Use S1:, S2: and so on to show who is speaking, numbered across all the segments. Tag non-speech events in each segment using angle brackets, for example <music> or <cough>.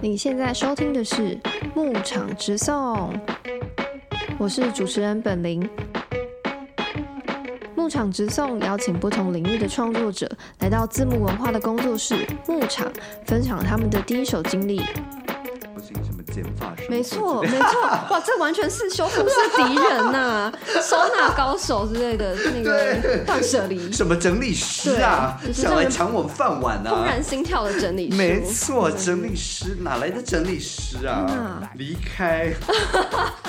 S1: 你现在收听的是《牧场直送》，我是主持人本林。《牧场直送》邀请不同领域的创作者来到字幕文化的工作室牧场，分享他们的第一手经历。没错，没错，<laughs> 哇，这完全是修复师敌人呐，收纳高手之类的那个断舍离，
S2: 什么整理师啊，
S1: 就是
S2: 想来抢我们饭碗
S1: 怦
S2: 啊！
S1: 然心跳的整理师。
S2: 没错，整理师哪来的整理师啊？离开 <laughs>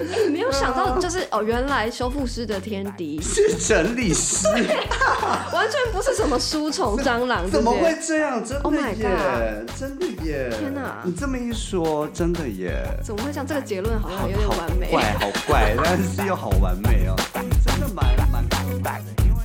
S1: 哎 <laughs> 没有想到，就是哦，原来修复师的天敌
S2: 是整理师，<laughs>
S1: 完全不是什么书虫、蟑螂 <laughs>
S2: 怎么会
S1: 些。
S2: 这样？真
S1: Oh
S2: 的耶，真的耶！
S1: 天哪
S2: 你这么一说，真的耶，
S1: 怎么会这样？这个结论好像
S2: 好
S1: 有点完美。
S2: 怪，好怪，但是又好完美哦，真的蛮蛮可爱的，因为。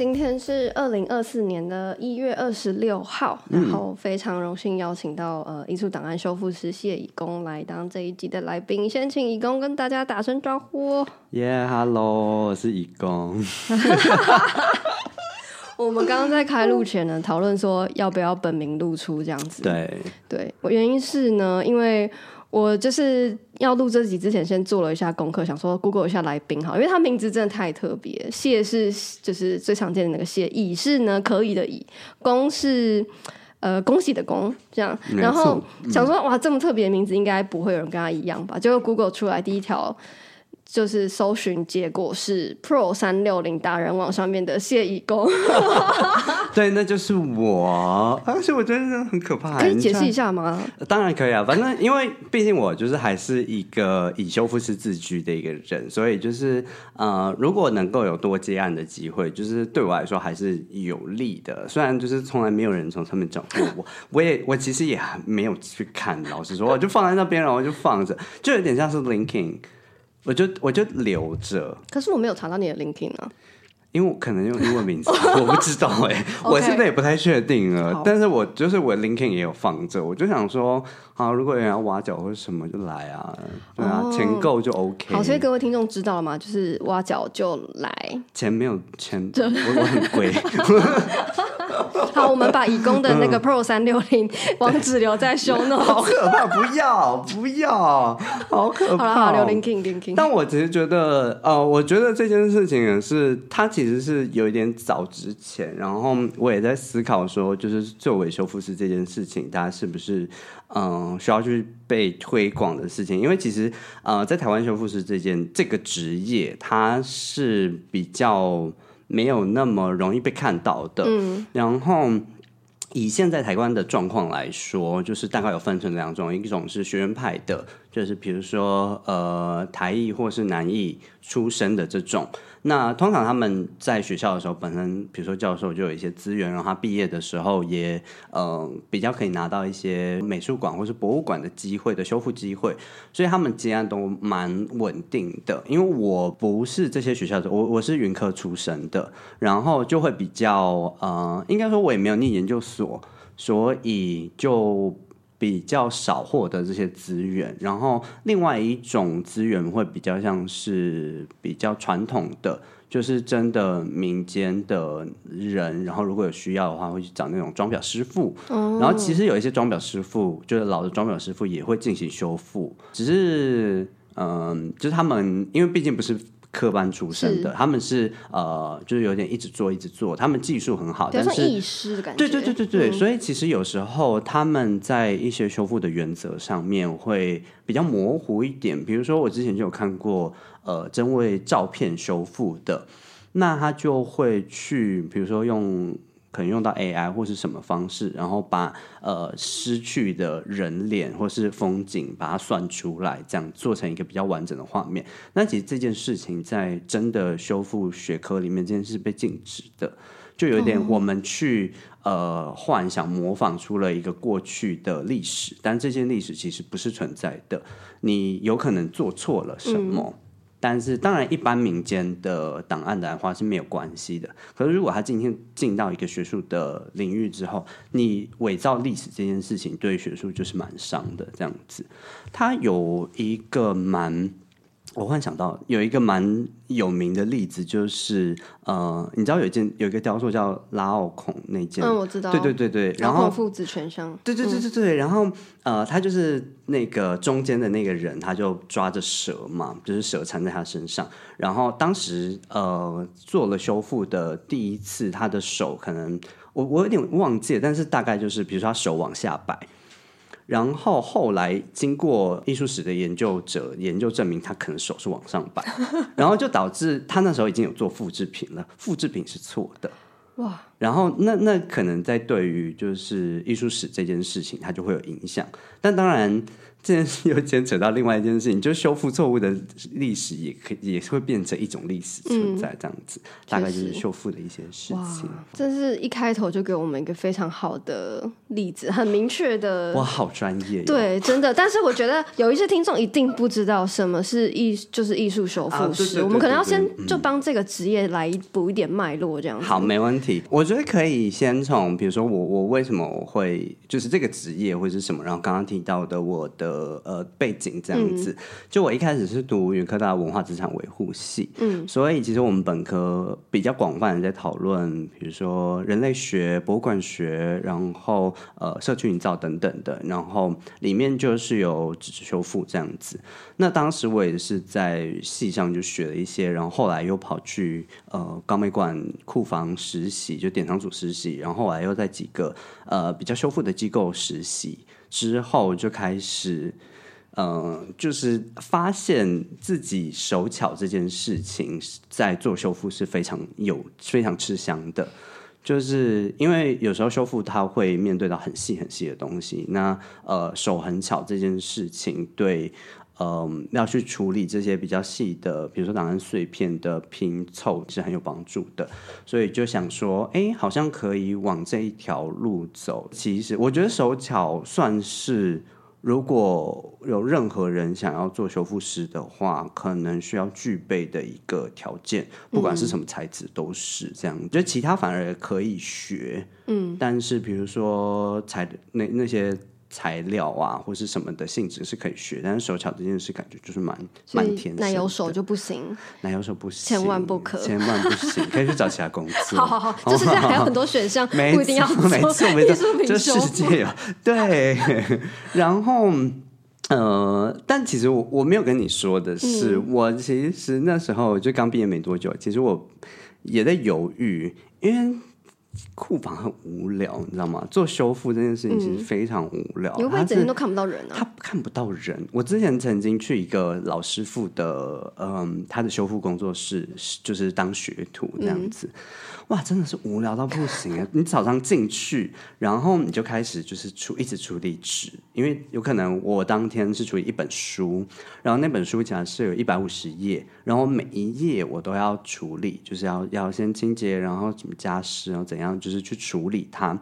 S1: 今天是二零二四年的一月二十六号，
S2: 嗯
S1: 然后非常荣幸邀请到呃艺术档案修复师谢以工来当这一集的来宾。先请以工跟大家打声招呼哦。
S2: 耶、h e l l o 我是以工。<laughs>
S1: 我们刚刚在开录前呢，讨论说要不要本名露出这样子。
S2: 对，
S1: 对，我原因是呢，因为我就是要录这集之前，先做了一下功课，想说 Google 一下来宾哈，因为他名字真的太特别。谢是就是最常见的那个谢，乙是呢可以的乙，恭是呃恭喜的恭，这样。然后想说哇，这么特别的名字，应该不会有人跟他一样吧？结果 Google 出来第一条。就是搜寻结果是 Pro 三六零达人网上面的谢义工，<laughs>
S2: 对，那就是我，而且我真的很可怕。
S1: 可以解释一
S2: 下？
S1: 下吗？
S2: 当然可以啊，反正因为毕竟我就是还是一个以修复师自居的一个人，所以就是呃，如果能够有多接案的机会，就是对我来说还是有利的。虽然就是从来没有人从上面找过我，我也我其实也还没有去看，老实说，我就放在那边，然后就放着，就有点像是 linking。我就我就留着，
S1: 可是我没有查到你的 LinkedIn 啊。
S2: 因为我可能用英文名字，<laughs> 我不知道哎、我现在也不太确定了。
S1: 好
S2: 但是我就是我 LinkedIn 也有放着，我就想说，啊，如果有人要挖角或者什么就来啊，对啊，
S1: 哦
S2: 钱够就 OK。
S1: 好，所以各位听众知道了吗？就是挖角就来。
S2: 钱没有钱，我我很贵。<laughs> <laughs>
S1: 好，我们把乙工的那个 Pro 三六零网址留在 show <laughs>
S2: 好
S1: note。
S2: 可怕！不要不要，好可怕、
S1: 好了，好，留
S2: 哦。
S1: linking linking。
S2: 但我只是觉得，呃，我觉得这件事情也是，它其实是有一点早之前，然后我也在思考说，就是作为修复师这件事情，大家是不是嗯、呃需要去被推广的事情？因为其实呃，在台湾修复师这件这个职业，它是比较没有那么容易被看到的，嗯，然后。以现在台湾的状况来说，就是大概有分成两种，一种是学院派的，就是比如说呃台艺或是南艺出身的这种。那通常他们在学校的时候，本身比如说教授就有一些资源，然后他毕业的时候也呃比较可以拿到一些美术馆或是博物馆的机会的修复机会，所以他们接案都蛮稳定的。因为我不是这些学校的，我我是云科出身的，然后就会比较呃，应该说我也没有念研究所，所以就比较少获得这些资源。然后另外一种资源会比较像是比较传统的。就是真的民间的人，然后如果有需要的话，会去找那种装裱师傅。然后其实有一些装裱师傅，就是老的装裱师傅也会进行修复，只是嗯、就是他们因为毕竟不是科班出身的，他们是呃，就是有点一直做一直做，他们技术很好，但是
S1: 艺师的感觉。
S2: 对对对对对，所以其实有时候他们在一些修复的原则上面会比较模糊一点。比如说，我之前就有看过，呃，真为照片修复的，那他就会去，比如说用。可能用到 AI 或是什么方式，然后把呃失去的人脸或是风景把它算出来，这样做成一个比较完整的画面。那其实这件事情在真的修复学科里面，这件事被禁止的。就有点我们去、呃幻想模仿出了一个过去的历史，但这件历史其实不是存在的。你有可能做错了什么，但是当然一般民间的档案的话是没有关系的。可是如果他今天进到一个学术的领域之后，你伪造历史这件事情对学术就是蛮伤的。这样子，他有一个蛮。我忽然想到有一个蛮有名的例子，就是呃，你知道有一件有一个雕塑叫拉奥孔那件，
S1: 嗯，我知道，
S2: 对对对对，然后
S1: 父子全伤，
S2: 对对对对对，然后呃，他就是那个中间的那个人，他就抓着蛇嘛，就是蛇缠在他身上。然后当时呃做了修复的第一次，他的手可能我我有点忘记了，但是大概就是比如说他手往下摆，然后后来经过艺术史的研究者研究证明，他可能手是往上摆，<laughs> 然后就导致他那时候已经有做复制品了，复制品是错的。
S1: 哇！
S2: 然后那那可能在对于就是艺术史这件事情，它就会有影响。但当然，这件事又牵扯到另外一件事情，就修复错误的历史，也可以也是会变成一种历史存在这样子。大概就是修复的一些事情。
S1: 这是一开头就给我们一个非常好的例子，很明确的。
S2: 哇，好专业！
S1: 对，真的。但是我觉得有一些听众一定不知道什么是艺，就是艺术修复师。我们可能要先就帮这个职业来补一点脉络，这样子。
S2: 好，没问题。我觉得可以先从，比如说我我为什么我会就是这个职业或者是什么，然后刚刚提到的我的。的呃背景这样子，就我一开始是读云科大文化资产维护系，嗯，所以其实我们本科比较广泛的在讨论，比如说人类学、博物馆学，然后呃社区营造等等的，然后里面就是有纸质修复这样子。那当时我也是在系上就学了一些，然后后来又跑去呃高美馆库房实习，就典藏组实习，然后后来又在几个呃比较修复的机构实习。之后就开始，嗯，就是发现自己手巧这件事情，在做修复是非常有非常吃香的。就是因为有时候修复它会面对到很细很细的东西，那呃手很巧这件事情对。嗯，要去处理这些比较细的，比如说档案碎片的拼凑是很有帮助的，所以就想说，哎，好像可以往这一条路走。其实我觉得手巧算是，如果有任何人想要做修复师的话，可能需要具备的一个条件，不管是什么材质都是这样。觉得其他反而可以学，嗯，但是比如说材那那些。材料啊，或是什么的性质是可以学，但是手巧这件事感觉就是蛮蛮天生。
S1: 奶油手就不行，
S2: 奶油手不行，
S1: 千万不可，
S2: 千万不行，可以去找其他公司。<laughs>
S1: 好好好，<laughs> 就是还有很多选项，<laughs> 不一定要做
S2: 没错没错，这世界啊，对。然后呃，但其实我我没有跟你说的是，我其实那时候就刚毕业没多久，其实我也在犹豫，因为。库房很无聊，你知道吗？做修复这件事情其实非常无聊，
S1: 你会整天都看不到人啊。
S2: 他看不到人。我之前曾经去一个老师傅的，嗯，他的修复工作室，就是当学徒这样子。哇，真的是无聊到不行啊！<laughs> 你早上进去，然后你就开始就是处一直处理纸，因为有可能我当天是处理一本书，然后那本书讲是有一百五十页，然后每一页我都要处理，就是要要先清洁，然后怎么加湿，然后怎样，就是去处理它，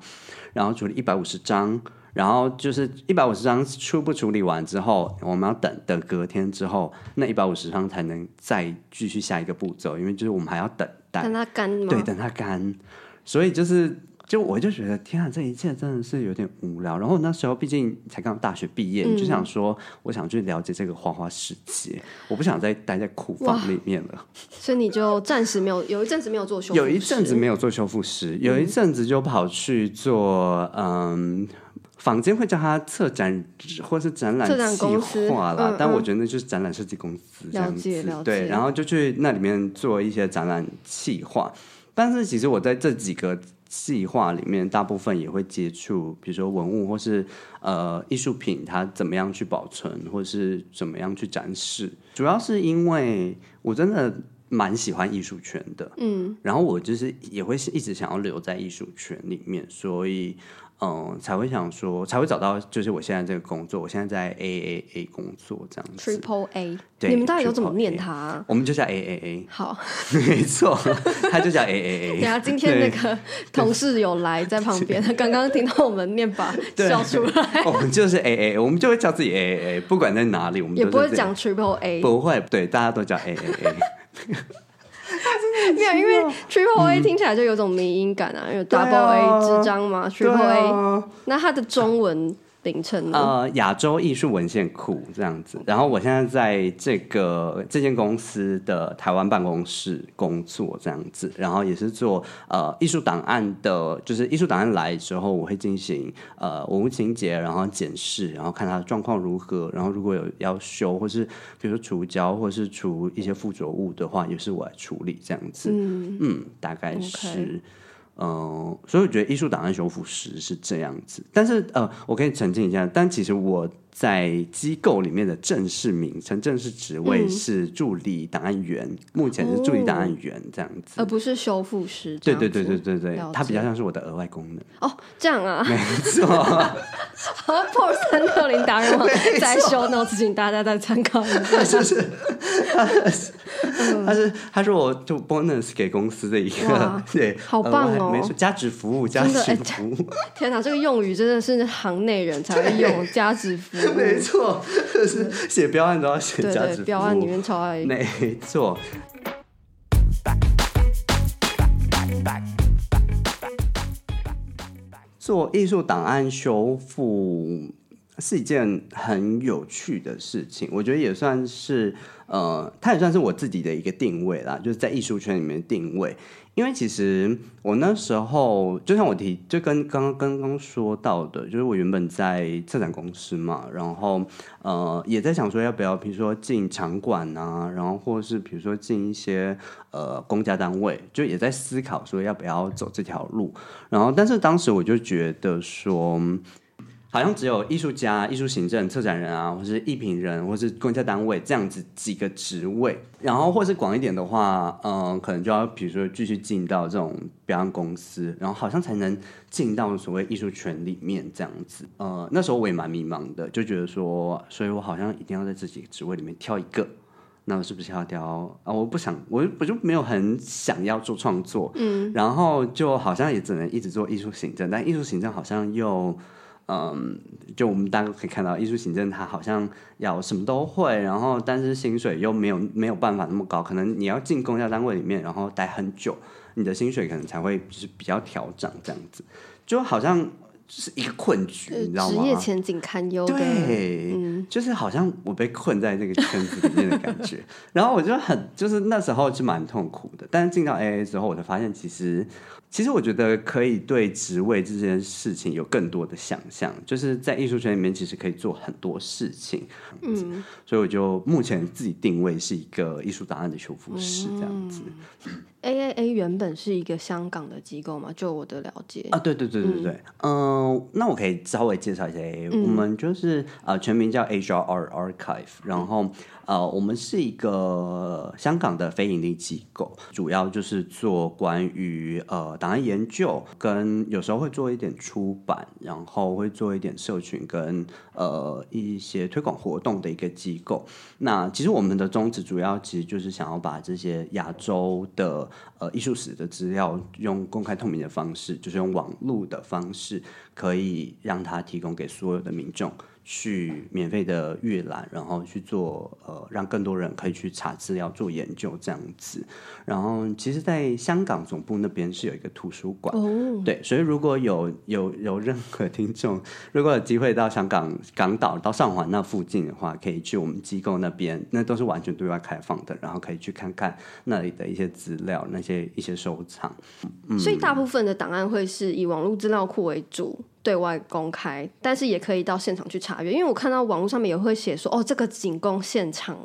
S2: 然后处理一百五十张，然后就是一百五十张初步处理完之后，我们要等等隔天之后，那一百五十张才能再继续下一个步骤，因为就是我们还要等。
S1: 等它干吗？
S2: 对，等它干。所以就是，就我就觉得，天啊，这一切真的是有点无聊。然后那时候毕竟才刚大学毕业，就想说，我想去了解这个花花世界，我不想再待在库房里面了。
S1: 所以你就暂时没有，有一阵子没有做修，
S2: 有一阵子没有做修复师，有一阵子就跑去做嗯。坊间会叫他策展或是展览计划啦，但我觉得那就是展览设计公司这样子。对，然后就去那里面做一些展览计划。但是其实我在这几个计划里面，大部分也会接触，比如说文物或是呃艺术品，它怎么样去保存，或是怎么样去展示。主要是因为我真的蛮喜欢艺术圈的，嗯，然后我就是也会是一直想要留在艺术圈里面，所以。嗯，才会想说，才会找到，就是我现在这个工作，我现在在 A A A 工作这样子。
S1: Triple A，你们到底都怎么念它？
S2: 我们就叫 A A A。
S1: 好，
S2: 没错，他就叫 A A A。<laughs>
S1: 等下今天那个同事有来在旁边，他刚刚听到我们念把笑出来。<laughs>
S2: 我们就是 A A，我们就会叫自己 A A A，不管在哪里，我们
S1: 也不会讲 Triple A，
S2: 不会，对，大家都叫 A A A。<laughs>
S1: 没有，因为 Triple A 听起来就有种迷音感啊，因为 Double A 之章嘛，Triple A，那它的中文
S2: 呃，亚洲艺术文献库这样子。然后我现在在这个这间公司的台湾办公室工作这样子，然后也是做呃艺术档案的，就是艺术档案来之后，我会进行呃文物清洁，然后检视，然后看它的状况如何，然后如果有要修或是比如说除胶或是除一些附着物的话，也是我来处理这样子。
S1: 嗯，
S2: 嗯，大概是。嗯，所以我觉得艺术档案修复师是这样子，但是呃，我可以澄清一下，但其实我在机构里面的正式名称、正式职位
S1: 嗯
S2: 是助理档案员，目前是助理档案员这样子。
S1: 而不是修复师。
S2: 对对对对对对
S1: 了，
S2: 它比较像是我的额外功能。
S1: 哦，这样啊，
S2: 没错，
S1: 好 p 三六零达人网在修 notes，请大家再参考一下。
S2: 就是他是他是我就 bonus 给公司的一个
S1: 哇 <laughs>
S2: 对，
S1: 好棒哦
S2: 没错，加值服务，价
S1: 真的哎
S2: 值服务，
S1: 天哪，这个用语真的是行内人才会用，<laughs> 加值服务。<laughs>
S2: 没错，就 <laughs> 是写标案都要写
S1: 对对，
S2: 价值服务。
S1: 标案里面超爱。
S2: 没错。做艺术档案修复是一件很有趣的事情，我觉得也算是呃，它也算是我自己的一个定位啦，就是在艺术圈里面定位。因为其实我那时候就像我提，就跟刚刚刚刚说到的，就是我原本在策展公司嘛，然后呃也在想说要不要，比如说进场馆啊，然后或者是比如说进一些呃公家单位，就也在思考说要不要走这条路。然后但是当时我就觉得说。好像只有艺术家、艺术行政、策展人啊，或是艺评人，或是公家单位这样子几个职位，然后或是广一点的话，嗯、可能就要比如说继续进到这种表演公司，然后好像才能进到所谓艺术圈里面这样子。呃，那时候我也蛮迷茫的，就觉得说，所以我好像一定要在这几个职位里面挑一个。那我是不是要挑啊？我不想，我我就没有很想要做创作，嗯，然后就好像也只能一直做艺术行政，但艺术行政好像又。嗯，就我们大家可以看到，艺术行政它好像要什么都会，然后但是薪水又没有没有办法那么高，可能你要进公家单位里面，然后待很久，你的薪水可能才会就是比较调整这样子，就好像就是一个困局，你知道吗职？
S1: 业前景堪忧的。
S2: 对，就是好像我被困在这个圈子里面的感觉，然后我就很就是那时候是蛮痛苦的，但是进到 AA 之后，我才发现其实其实我觉得可以对职位这件事情有更多的想象，就是在艺术圈里面其实可以做很多事情，嗯，所以我就目前自己定位是一个艺术档案的修复师这样子。<laughs>
S1: A A A 原本是一个香港的机构嘛，就我的了解。
S2: 啊，对对对对对，嗯、那我可以稍微介绍一下 AA，、我们就是呃全名叫 HR Archive，然后呃我们是一个香港的非营利机构，主要就是做关于呃档案研究，跟有时候会做一点出版，然后会做一点社群跟呃一些推广活动的一个机构。那其实我们的宗旨主要其实就是想要把这些亚洲的呃艺术史的资料，用公开透明的方式，就是用网络的方式，可以让它提供给所有的民众。去免费的阅览，然后去做呃，让更多人可以去查资料、做研究这样子。然后，其实，在香港总部那边是有一个图书馆，
S1: 哦，
S2: 对，所以如果有有有任何听众，如果有机会到香港港岛到上环那附近的话，可以去我们机构那边，那都是完全对外开放的，然后可以去看看那里的一些资料、那些一些收藏。
S1: 所以大部分的档案会是以网络资料库为主。对外公开，但是也可以到现场去查阅，因为我看到网络上面也会写说，哦，这个仅供现场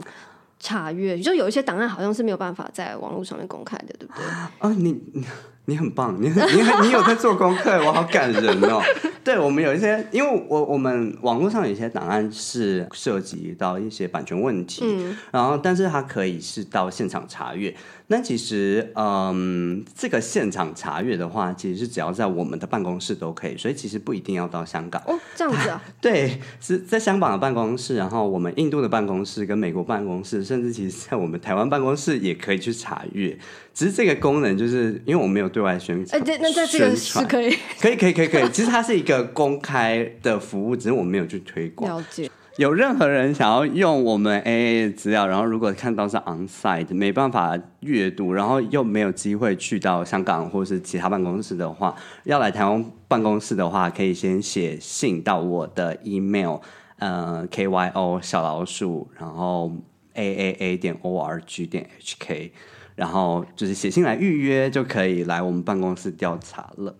S1: 查阅，就有一些档案好像是没有办法在网络上面公开的，对不对？<gasps>
S2: 哦，你你 <laughs> 你很棒，你很你很你有在做功课，我好感人哦。<laughs> 对我们有一些，因为我我们网络上有一些档案是涉及到一些版权问题，然后但是它可以是到现场查阅。那其实，嗯，这个现场查阅的话，其实是只要在我们的办公室都可以，所以其实不一定要到香港。
S1: 哦，这样子啊，<laughs>
S2: 对，是在香港的办公室，然后我们印度的办公室跟美国办公室，甚至其实在我们台湾办公室也可以去查阅。只是这个功能，就是因为我没有对外宣
S1: 哎，
S2: 传，
S1: 对，那在这个是可以
S2: 可以可以可以可以，其实它是一个公开的服务，只是我们没有去推广。
S1: 了解。
S2: 有任何人想要用我们 AA 的资料，然后如果看到是 onsite 没办法阅读，然后又没有机会去到香港或是其他办公室的话，要来台湾办公室的话，可以先写信到我的 email，呃，kyo 小老鼠，然后 aaa 点 org 点 hk，然后就是写信来预约就可以来我们办公室调查了。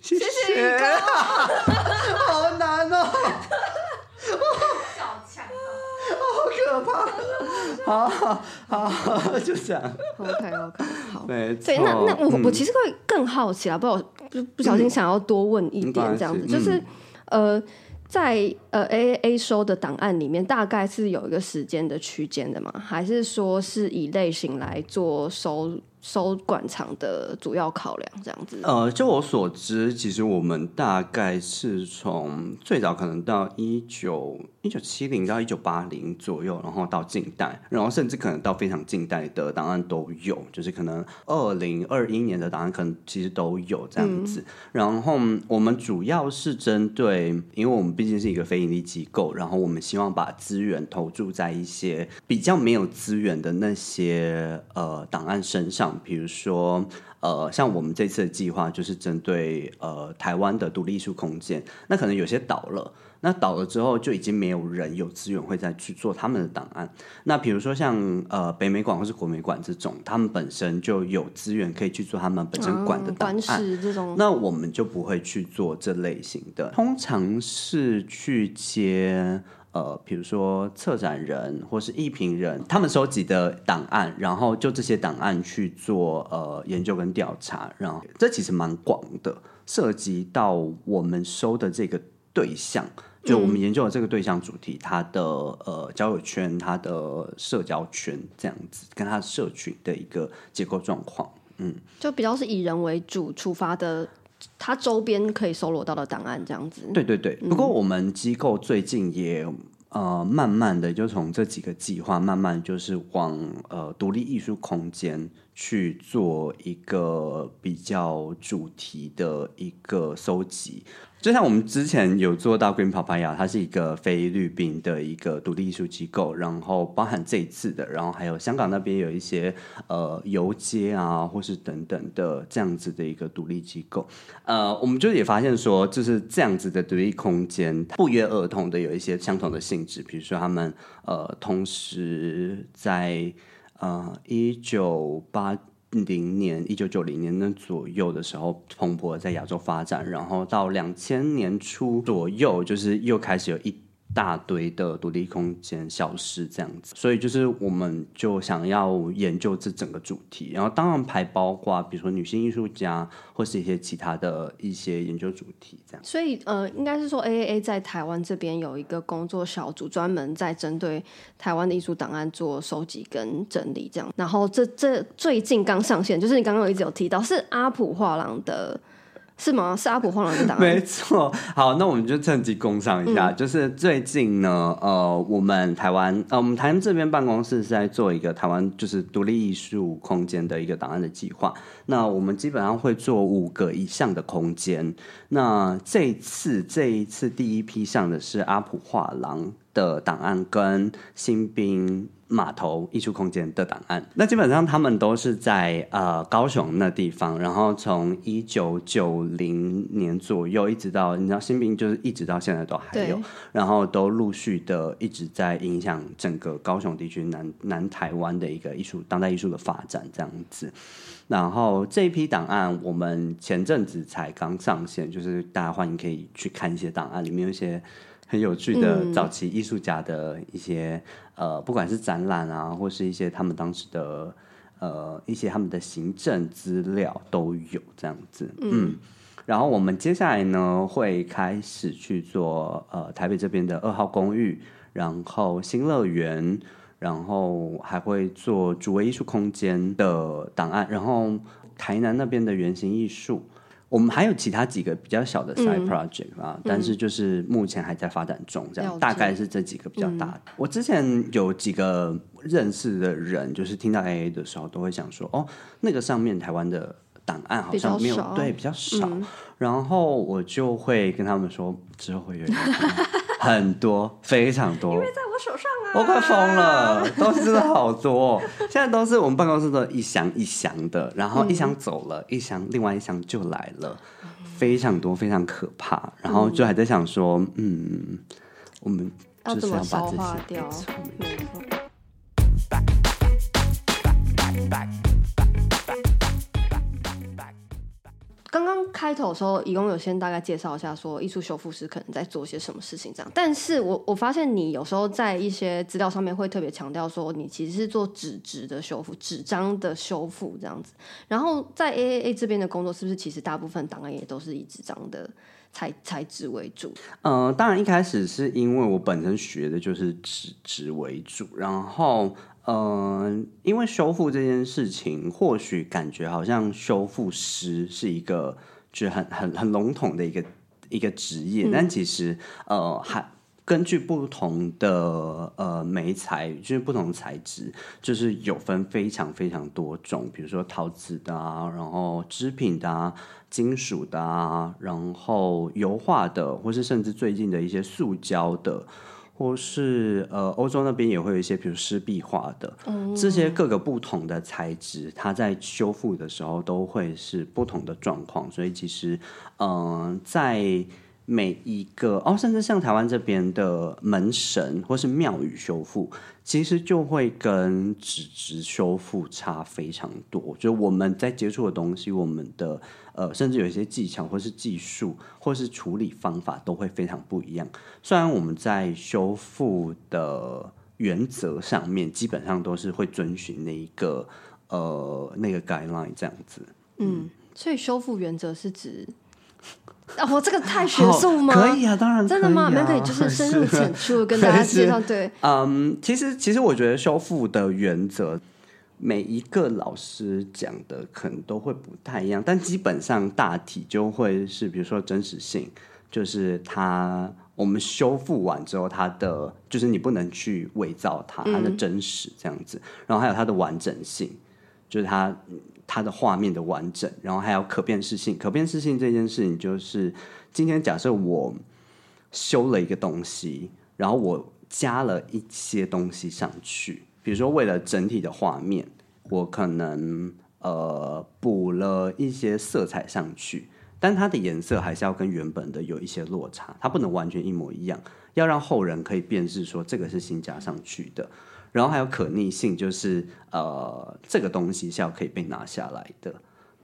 S2: 谢谢，<laughs> <laughs> 好难哦。
S3: 小强，
S2: 好可怕！好好好，就这样。
S1: OK OK，好。对，那那我、
S2: 嗯
S1: 我其实会更好奇啊，不知道不不小心想要多问一点这样子，
S2: 嗯
S1: 就是呃，在呃 AAA 收的档案里面，大概是有一个时间的区间的吗？还是说是以类型来做收收管场的主要考量这样子？
S2: 呃，就我所知，其实我们大概是从最早可能到一九一九七零到一九八零左右，然后到近代，然后甚至可能到非常近代的档案都有，就是可能二零二一年的档案可能其实都有这样子。然后我们主要是针对，因为我们毕竟是一个非盈利机构，然后我们希望把资源投注在一些比较没有资源的那些呃档案身上，比如说。呃，像我们这次的计划就是针对呃台湾的独立艺术空间，那可能有些倒了，那倒了之后就已经没有人有资源会再去做他们的档案。那比如说像呃北美馆或是国美馆这种，他们本身就有资源可以去做他们本身馆的档案，
S1: 事这种，
S2: 那我们就不会去做这类型的，通常是去接呃，比如说策展人或是艺评人，他们收集的档案，然后就这些档案去做呃研究跟调查，然后这其实蛮广的，涉及到我们收的这个对象。就我们研究的这个对象主题，他的呃交友圈、他的社交圈这样子，跟他社群的一个结构状况。
S1: 嗯就比较是以人为主出发的，它周边可以搜罗到的档案这样子。
S2: 对对对，不过我们机构最近也呃慢慢的就从这几个计划，慢慢就是往呃独立艺术空间去做一个比较主题的一个搜集。就像我们之前有做到 Green Papaya，它是一个菲律宾的一个独立艺术机构，然后包含这一次的，然后还有香港那边有一些呃游街啊，或是等等的这样子的一个独立机构。呃，我们就也发现说，就是这样子的独立空间不约而同的有一些相同的性质，比如说他们呃同时在呃一九八零年、一九九零年那左右的时候蓬勃在亚洲发展，然后到两千年初左右，就是又开始有一大堆的独立空间消失这样子，所以就是我们就想要研究这整个主题，然后当然还包括比如说女性艺术家或是一些其他的一些研究主题这样。
S1: 所以呃，应该是说 AAA 在台湾这边有一个工作小组，专门在针对台湾的艺术档案做收集跟整理，这样。然后这这最近刚上线，就是你刚刚有一直有提到是阿普画廊的，是吗？是阿普画廊的档案。<laughs>
S2: 没错，好，那我们就趁机工商一下，就是最近呢，呃，我们台湾，呃，我们台湾这边办公室是在做一个台湾就是独立艺术空间的一个档案的计划。那我们基本上会做五个以上的空间。那这次这一次第一批上的是阿普画廊的档案跟新兵码头艺术空间的档案。那基本上他们都是在呃高雄那地方，然后从一九九零年左右一直到你知道新兵就是一直到现在都还有，然后都陆续的一直在影响整个高雄地区南南台湾的一个艺术当代艺术的发展这样子。然后这一批档案，我们前阵子才刚上线，就是大家欢迎可以去看一些档案，里面有一些很有趣的早期艺术家的一些、呃，不管是展览啊，或是一些他们当时的呃一些他们的行政资料都有这样子，嗯。然后我们接下来呢会开始去做呃台北这边的二号公寓，然后新乐园，然后还会做主位艺术空间的档案，然后台南那边的原型艺术。我们还有其他几个比较小的 side project 啊，但是就是目前还在发展中，这样大概是这几个比较大的。我之前有几个认识的人，就是听到 AA 的时候，都会想说，哦，那个上面台湾的档案好像没有对比较少，然后我就会跟他们说，之后会越来越多很多，非常多。
S1: 因为在我手上啊，
S2: 我快疯了，东西真的好多、哦。现在都是我们办公室的一箱一箱的，然后一箱走了，一箱另外一箱就来了，非常多，非常可怕。然后就还在想说，嗯，我们就是要把这些
S1: 掉
S2: 没错没
S1: 刚刚开头的时候，一共有先大概介绍一下，说艺术修复师可能在做些什么事情这样。但是我我发现你有时候在一些资料上面会特别强调说，你其实是做纸质的修复、纸张的修复这样子。然后在 AAA 这边的工作，是不是其实大部分档案也都是以纸张的材材质为主？
S2: 呃，当然一开始是因为我本身学的就是纸质为主，然后呃，因为修复这件事情，或许感觉好像修复师是一个就是很很很笼统的一个一个职业，但其实呃还。根据不同的呃媒材，就是不同材质，就是有分非常非常多种，比如说陶瓷的啊，然后织品的啊，金属的啊，然后油画的，或是甚至最近的一些塑胶的，或是呃欧洲那边也会有一些，比如湿壁画的，这些各个不同的材质，它在修复的时候都会是不同的状况，所以其实嗯、呃在每一个哦，甚至像台湾这边的门神或是庙宇修复，其实就会跟纸质修复差非常多。就我们在接触的东西，我们的呃，甚至有一些技巧或是技术或是处理方法都会非常不一样。虽然我们在修复的原则上面，基本上都是会遵循那一个呃那个 guideline 这样子。
S1: 嗯，所以修复原则是指，啊，我这个太学术吗？
S2: 可以啊，当然
S1: 真的吗？那可以就是深入浅出跟大家 <laughs> 介绍。对，
S2: 嗯，其实其实我觉得修复的原则，每一个老师讲的可能都会不太一样，但基本上大体就会是，比如说真实性，就是它我们修复完之后，它的就是你不能去伪造它，它的真实这样子，然后还有它的完整性，就是它它的画面的完整，然后还有可辨识性。可辨识性这件事情，就是今天假设我修了一个东西，然后我加了一些东西上去，比如说为了整体的画面，我可能呃补了一些色彩上去，但它的颜色还是要跟原本的有一些落差，它不能完全一模一样，要让后人可以辨识说这个是新加上去的。然后还有可逆性，就是呃，这个东西是要可以被拿下来的，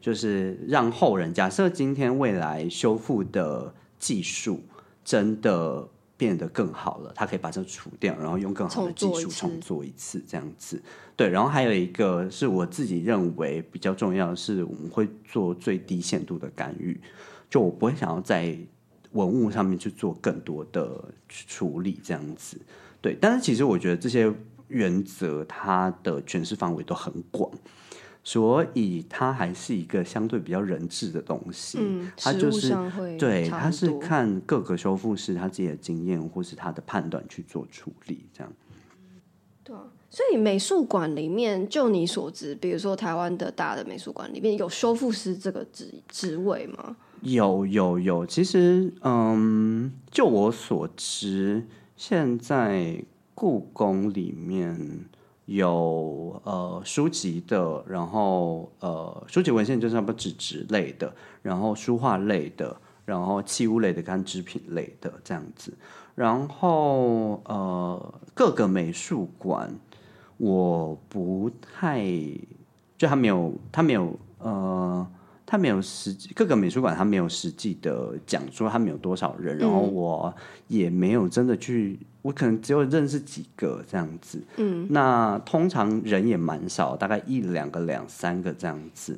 S2: 就是让后人假设今天未来修复的技术真的变得更好了，他可以把这除掉，然后用更好的技术
S1: 重做一次，
S2: 这样子。对，然后还有一个是我自己认为比较重要的是，我们会做最低限度的干预，就我不会想要在文物上面去做更多的处理，这样子。对，但是其实我觉得这些原则它的诠释范围都很广，所以它还是一个相对比较人质的东西。
S1: 嗯，
S2: 它就是对，
S1: 差
S2: 他是看各个修复师他自己的经验或是他的判断去做处理，这样。
S1: 对啊，所以美术馆里面，就你所知，比如说台湾的大的美术馆里面有修复师这个职职位吗？
S2: 有有有，其实嗯，就我所知，现在故宫里面有呃书籍的，然后呃书籍文献就是不纸质类的，然后书画类的，然后器物类的跟织品类的这样子，然后呃各个美术馆我不太就他没有他没有呃。他没有实际各个美术馆，他没有实际的讲说他们有多少人，然后我也没有真的去，我可能只有认识几个这样子。嗯，那通常人也蛮少，大概一两个、两三个这样子。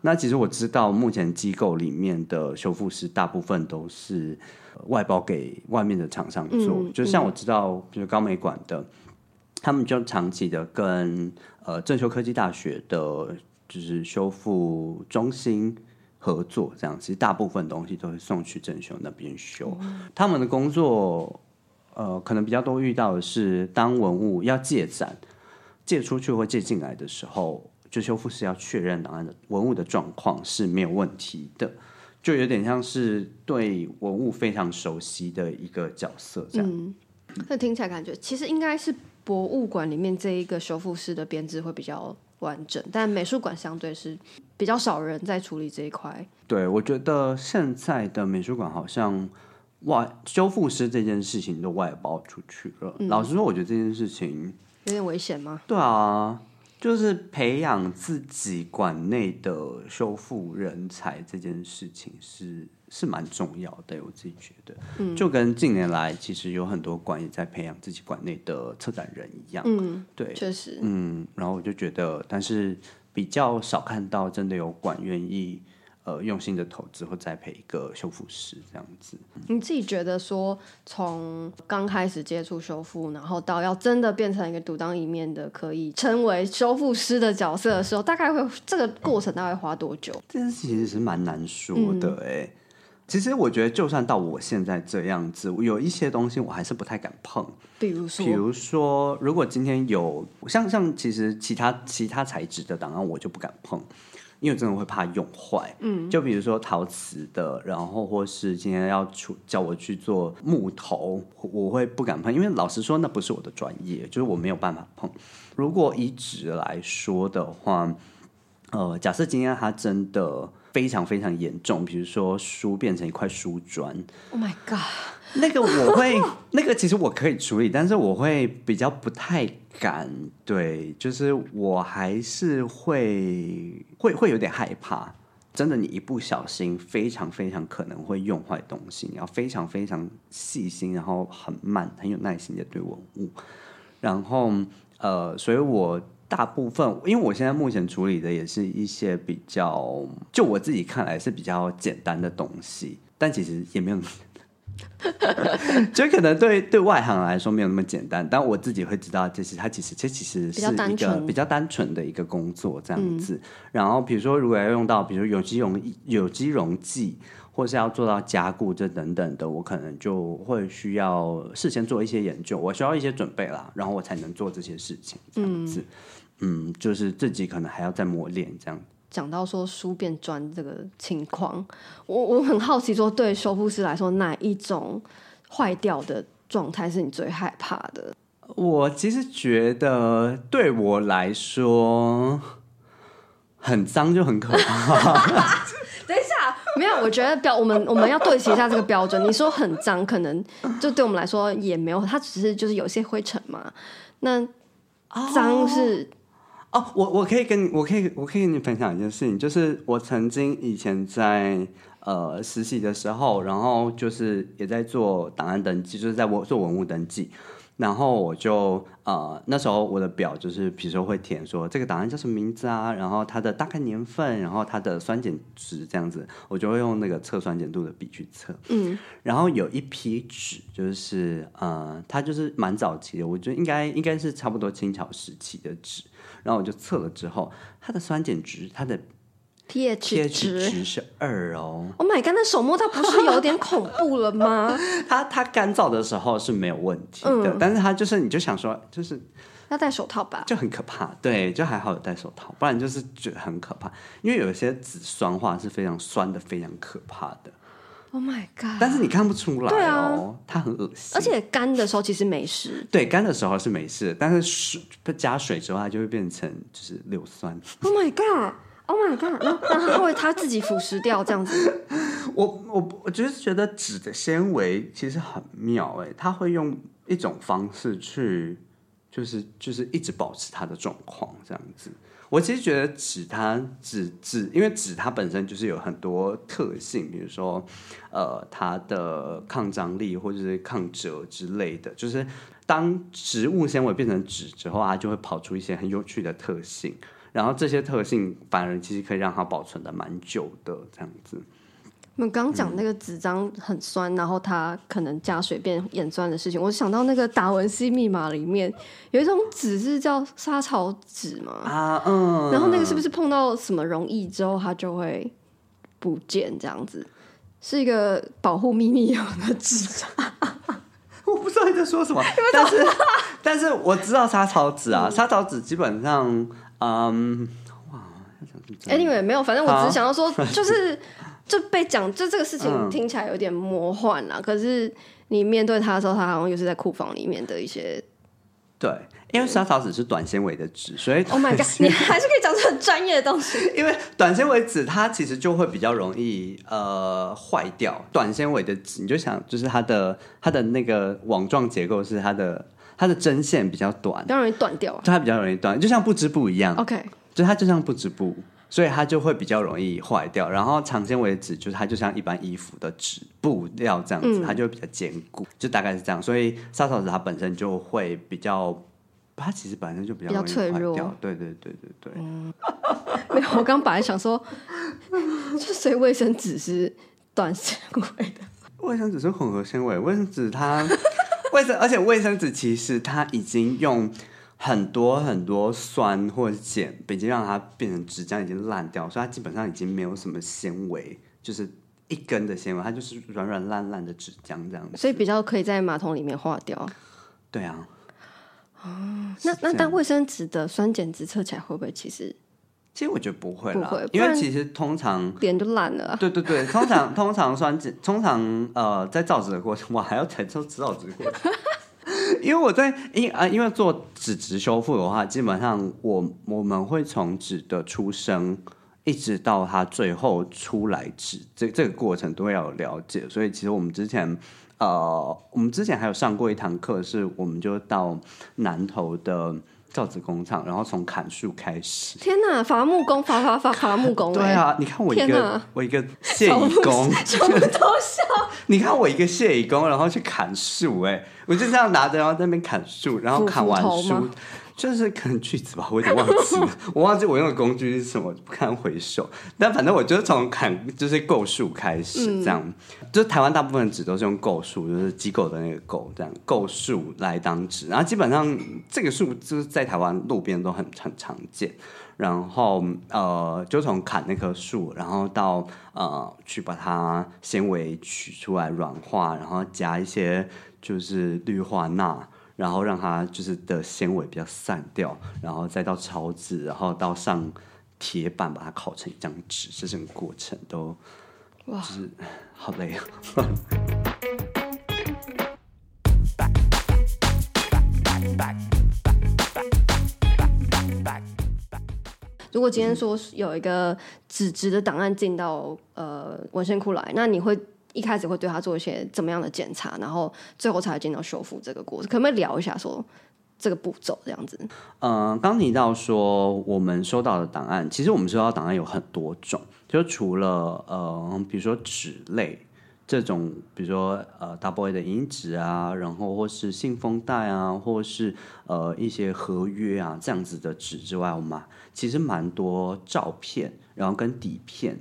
S2: 那其实我知道，目前机构里面的修复师大部分都是呃外包给外面的厂商做，
S1: 嗯
S2: 就像我知道，比如高美馆的，他们就长期的跟呃正修科技大学的，就是修复中心合作，这样其实大部分东西都是送去正修那边修。他们的工作，呃，可能比较多遇到的是，当文物要借展、借出去或借进来的时候，就修复师要确认档案的文物的状况是没有问题的。就有点像是对文物非常熟悉的一个角色这样。
S1: 嗯，那听起来感觉其实应该是博物馆里面这一个修复师的编制会比较完整，但美术馆相对是比较少人在处理这一块。
S2: 对，我觉得现在的美术馆好像外修复师这件事情都外包出去了。老实说，我觉得这件事情
S1: 有点危险吗？
S2: 对啊，就是培养自己馆内的修复人才这件事情是是蛮重要的，我自己觉得。嗯，就跟近年来其实有很多馆也在培养自己馆内的策展人一样。
S1: 嗯，
S2: 对，
S1: 确实。
S2: 嗯，然后我就觉得，但是比较少看到真的有馆愿意。呃，用心的投资或栽培一个修复师这样子。
S1: 你自己觉得说，从刚开始接触修复，然后到要真的变成一个独当一面的，可以称为修复师的角色的时候，大概会这个过程大概花多久？
S2: 这件事其实是蛮难说的哎。其实我觉得，就算到我现在这样子，有一些东西我还是不太敢碰。
S1: 比如说，
S2: 比如说，如果今天有像像其实其他其他材质的档案，我就不敢碰。因为真的会怕用坏，嗯，就比如说陶瓷的，然后或是今天要出叫我去做木头，我会不敢碰，因为老实说那不是我的专业，就是我没有办法碰。如果以纸来说的话，呃，假设今天它真的非常非常严重，比如说书变成一块书砖
S1: ，Oh my god！
S2: 那个我会，那个其实我可以处理，但是我会比较不太敢。对，就是我还是会会会有点害怕。真的，你一不小心，非常非常可能会用坏东西。你要非常非常细心，然后很慢、很有耐心的对文物。然后，呃，所以我大部分，因为我现在目前处理的也是一些比较，就我自己看来是比较简单的东西，但其实也没有。<laughs> 就可能对对外行来说没有那么简单，但我自己会知道，就是它其实这其实是一个比较单纯的一个工作这样子。然后比如说，如果要用到比如有机溶有机溶剂，或是要做到加固这等等的，我可能就会需要事先做一些研究，我需要一些准备啦，然后我才能做这些事情这样子。嗯，就是自己可能还要再磨练这样。
S1: 讲到说书变砖这个情况，我我很好奇，说对修复师来说，哪一种坏掉的状态是你最害怕的？
S2: 我其实觉得对我来说，很脏就很可怕。<laughs>
S1: 等一下，没有，我觉得标我们我们要对齐一下这个标准。你说很脏，可能就对我们来说也没有，它只是就是有些灰尘嘛。那脏是。
S2: 哦，我我可以跟你，我可以我可以跟你分享一件事情，就是我曾经以前在呃实习的时候，然后就是也在做档案登记，就是在我做文物登记。然后我就呃那时候我的表就是比如说会填说这个档案叫什么名字啊，然后它的大概年份，然后它的酸碱值这样子，我就会用那个测酸碱度的笔去测。嗯，然后有一批纸就是呃它就是蛮早期的，我觉得应该应该是差不多清朝时期的纸，然后我就测了之后，它的酸碱值它的。
S1: pH
S2: 值是二哦。
S1: Oh my god，那手摸它不是有点恐怖了吗？<laughs>
S2: 它它干燥的时候是没有问题的，但是它就是你就想说，就是
S1: 要戴手套吧，
S2: 就很可怕。对，就还好有戴手套，不然就是觉得很可怕。因为有一些紫酸化是非常酸的，非常可怕的。
S1: Oh my god！
S2: 但是你看不出来哦，它很恶心。
S1: 而且干的时候其实没事，
S2: 对，干的时候是没事，但是水加水之后，它就会变成就是硫酸。
S1: Oh my god！Oh my god！然后它会它自己腐蚀掉这样子？<laughs>
S2: 我我我就是觉得纸的纤维其实很妙哎，它会用一种方式去，就是就是一直保持它的状况这样子。我其实觉得纸它纸纸，因为纸它本身就是有很多特性，比如说呃它的抗张力或者是抗折之类的，就是当植物纤维变成纸之后，它就会跑出一些很有趣的特性。然后这些特性反而其实可以让它保存的蛮久的，这样子。
S1: 我们刚讲那个纸张很酸，然后它可能加水变盐酸的事情，我想到那个达文西密码里面有一种纸是叫沙草纸嘛？啊，嗯。然后那个是不是碰到什么溶液之后它就会不见？这样子是一个保护秘密用的纸。<laughs>
S2: 我不知道你在说什么，但 <laughs> 是但是我知道沙草纸啊，沙草纸基本上。嗯，哇
S1: ，Anyway，没有，反正我只是想要说，就是 <laughs> 就被讲，就这个事情
S2: 嗯
S1: 听起来有点魔幻啦。可是你面对它的时候，它好像又是在库房里面的一些。
S2: 对，因为沙草纸是短纤维的纸，所以
S1: Oh my god！<laughs> 你还是可以讲出很专业的东西。<laughs>
S2: 因为短纤维纸它其实就会比较容易呃坏掉。短纤维的纸，你就想就是它的它的那个网状结构是它的它的针线比较短
S1: 比，较容易断掉啊。
S2: 就它比较容易断，就像不织布一样
S1: ，OK，
S2: 就它就像不织布。所以它就会比较容易坏掉，然后长纤维的纸就是它就像一般衣服的纸布料这样子，它就会比较坚固，就大概是这样。所以沙草纸它本身就会比较，它其实本身就比较
S1: 脆弱。
S2: 对对对对对。<laughs>
S1: 没有，我刚本来想说，就 <laughs> 所以卫生纸是短纤维的。
S2: 卫生纸是混合纤维，卫生纸它 <laughs> 卫生，而且卫生纸其实它已经用很多很多酸或者碱，已经让它变成纸浆，已经烂掉，所以它基本上已经没有什么纤维，就是一根的纤维，它就是软软烂烂的纸浆这样子。
S1: 所以比较可以在马桶里面化掉。
S2: 对啊，
S1: 那那
S2: 这样
S1: 但卫生纸的酸碱值测起来会不会其实
S2: 其实我觉得不会啦，
S1: 不会
S2: 因为其实通常。
S1: 脸就烂了啊？
S2: 对对对，通常通常酸碱，通常呃，在造纸的过程，我还要才做造纸的过程。<laughs> 因为我在因啊、因为做纸质修复的话，基本上我我们会从纸的出生一直到它最后出来纸，这这个过程都要了解。所以其实我们之前呃，我们之前还有上过一堂课，是我们就到南投的造纸工厂，然后从砍树开始。
S1: 天哪，伐木工，伐伐伐伐木工、欸，
S2: 对啊，你看我一个我一个谢乙工，
S1: 全部都笑。
S2: 你看我一个谢乙工，然后去砍树，哎，我就这样拿着，然后在那边砍树，然后砍完树就是可能锯子吧，我有点忘记了，<laughs> 我忘记我用的工具是什么，不堪回首。但反正我就是从砍就是构树开始，这样，就是台湾大部分的纸都是用构树，就是机构的那个构，这样。构树来当纸，然后基本上这个树就是在台湾路边都很很常见。然后呃，就从砍那棵树，然后到呃去把它纤维取出来软化，然后加一些就是氯化钠，然后让它就是的纤维比较散掉，然后再到抄纸，然后到上铁板把它烤成一张纸，这整个过程都
S1: 哇
S2: 就是好累啊。<laughs>
S1: 如果今天说有一个纸质的档案进到呃文献库来，那你会一开始会对他做一些怎么样的检查，然后最后才会进到修复这个过程？可不可以聊一下说这个步骤这样子？
S2: 嗯，刚提到说我们收到的档案，其实我们收到档案有很多种，就除了呃，比如说纸类这种，比如说呃 double A 的银纸啊，然后或是信封袋啊，或是呃一些合约啊这样子的纸之外，我们其实蛮多照片，然后跟底片。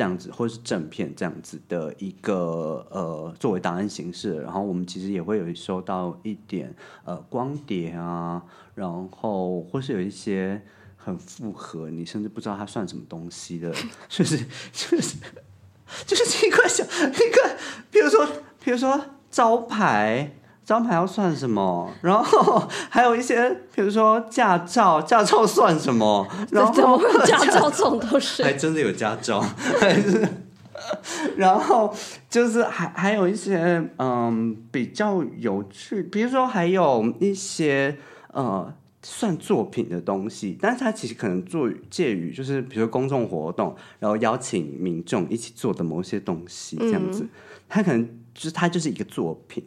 S2: 这样子，或者是正片这样子的一个呃作为档案形式，然后我们其实也会有收到一点呃光碟啊，然后或是有一些很复合，你甚至不知道它算什么东西的，<laughs> 就是就是就是一块小一个，比如说比如说招牌。招牌要算什么？<laughs> 然后还有一些，比如说驾照，驾照算什么？<laughs> 然后
S1: 怎么会有驾照这种东西？
S2: 还真的有驾照，<laughs> 还是，然后就是还还有一些嗯比较有趣，比如说还有一些呃算作品的东西，但是它其实可能做介于就是比如说公众活动，然后邀请民众一起做的某些东西这样子，它可能就是它就是一个作品。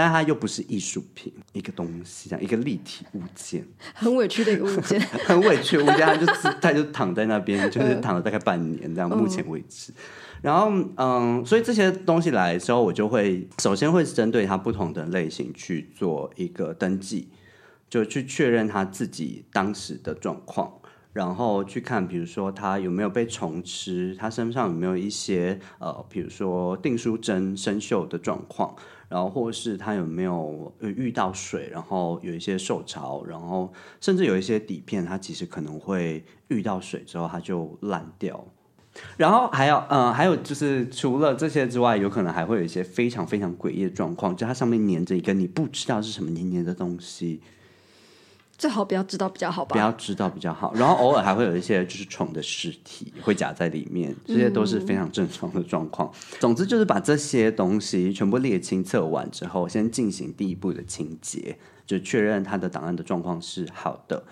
S2: 但是它又不是艺术品，一个东西，这样一个立体物件，
S1: 很委屈的一个物件。<laughs>
S2: 很委屈，物件他就自他就躺在那边，<laughs> 就是躺了大概半年这样，目前为止。然后嗯，所以这些东西来的时候，我就会首先会针对它不同的类型去做一个登记，就去确认他自己当时的状况。然后去看，比如说他有没有被虫吃，他身上有没有一些呃，比如说订书针生锈的状况，然后或是他有没有遇到水，然后有一些受潮，然后甚至有一些底片，它其实可能会遇到水之后它就烂掉。然后还有，呃，还有就是除了这些之外，有可能还会有一些非常非常诡异的状况，就它上面粘着一个你不知道是什么黏黏的东西。
S1: 最好不要知道比较好吧。
S2: 不要知道比较好。然后偶尔还会有一些就是虫的尸体会夹在里面，这些都是非常正常的状况。总之就是把这些东西全部列清测完之后，先进行第一步的清洁，就确认它的档案的状况是好的。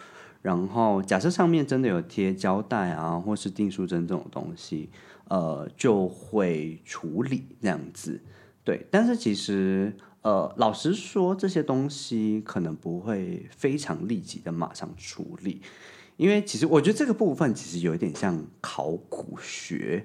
S2: 然后假设上面真的有贴胶带啊，或是订书针这种东西，呃，就会处理这样子。对，但是其实。呃，老实说，这些东西可能不会非常立即的马上处理，因为其实我觉得这个部分其实有一点像考古学，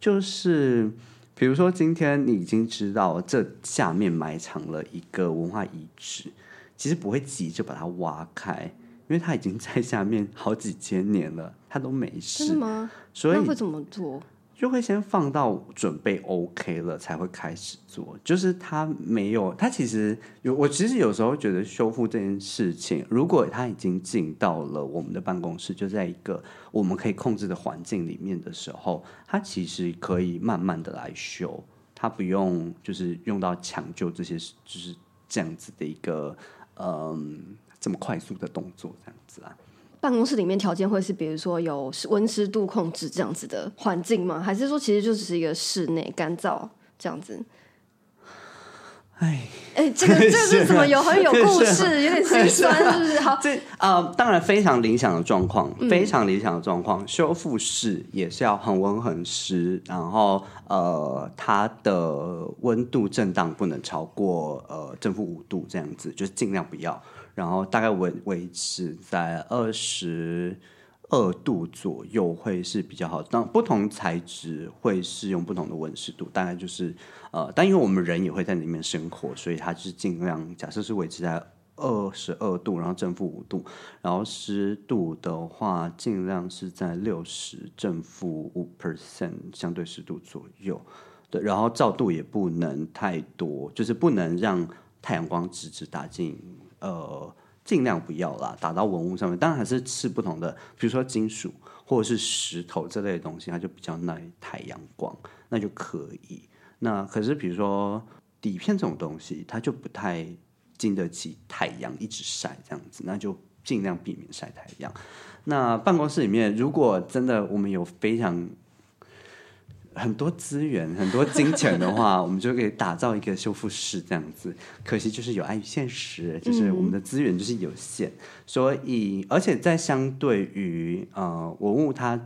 S2: 就是比如说今天你已经知道这下面埋藏了一个文化遗址，其实不会急着把它挖开，因为它已经在下面好几千年了，它都没事。
S1: 吗？
S2: 所以
S1: 会怎么做？
S2: 就会先放到准备 OK 了才会开始做，就是他没有，他其实有，我其实有时候觉得修复这件事情，如果他已经进到了我们的办公室，就在一个我们可以控制的环境里面的时候，他其实可以慢慢的来修，他不用就是用到抢救这些，就是这样子的一个嗯这么快速的动作这样子啊。
S1: 办公室里面条件会是，比如说有温湿度控制这样子的环境吗？还是说其实就只是一个室内干燥这样子？
S2: 哎
S1: 哎，这个 <laughs> 这是怎么有很有故事，有点心酸，是不是？好，<laughs>
S2: 这呃，当然非常理想的状况，非常理想的状况，修复室也是要恒温恒湿，然后呃，它的温度震荡不能超过呃正负五度这样子，就是尽量不要。然后大概维维持在二十二度左右会是比较好。当不同材质会适用不同的温湿度，大概就是呃，但因为我们人也会在里面生活，所以它就是尽量假设是维持在二十二度，然后正负五度，然后湿度的话尽量是在六十正负五 percent 相对湿度左右。对，然后照度也不能太多，就是不能让太阳光直直打进。呃，尽量不要啦，打到文物上面。当然还是吃不同的，比如说金属或者是石头这类的东西，它就比较耐太阳光，那就可以。那可是比如说底片这种东西，它就不太经得起太阳一直晒这样子，那就尽量避免晒太阳。那办公室里面，如果真的我们有非常很多资源、很多金钱的话，<laughs> 我们就可以打造一个修复室这样子。可惜就是有碍于现实，就是我们的资源就是有限，所以而且在相对于呃文物，它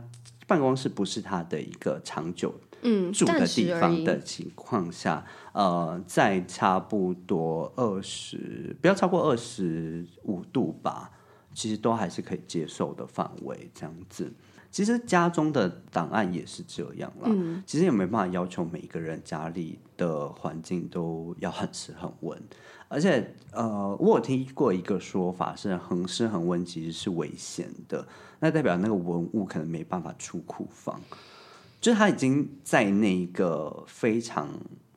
S2: 办公室不是它的一个长久
S1: 嗯
S2: 住的地方的情况下，呃，在差不多二十不要超过二十五度吧，其实都还是可以接受的范围这样子。其实家中的档案也是这样啦。嗯，其实也没办法要求每一个人家里的环境都要很湿很温，而且呃，我有听过一个说法是恒湿恒温其实是危险的，那代表那个文物可能没办法出库房，就是它已经在那个非常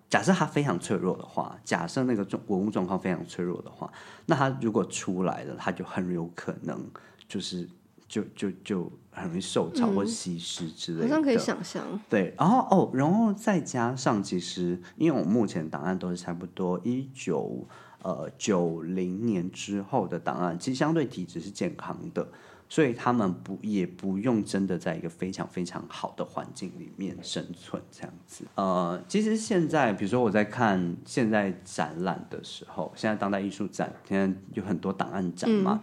S2: 假设它非常脆弱的话，假设那个状文物状况非常脆弱的话，那它如果出来了，它就很有可能就是。就就就很容易受潮或稀释之类的，
S1: 好像可以想象。
S2: 对，然后哦，然后再加上，其实因为我目前档案都是差不多一九呃九零年之后的档案，其实相对体质是健康的，所以他们不也不用真的在一个非常非常好的环境里面生存这样子。呃，其实现在比如说我在看现在展览的时候，现在当代艺术展现在有很多档案展嘛。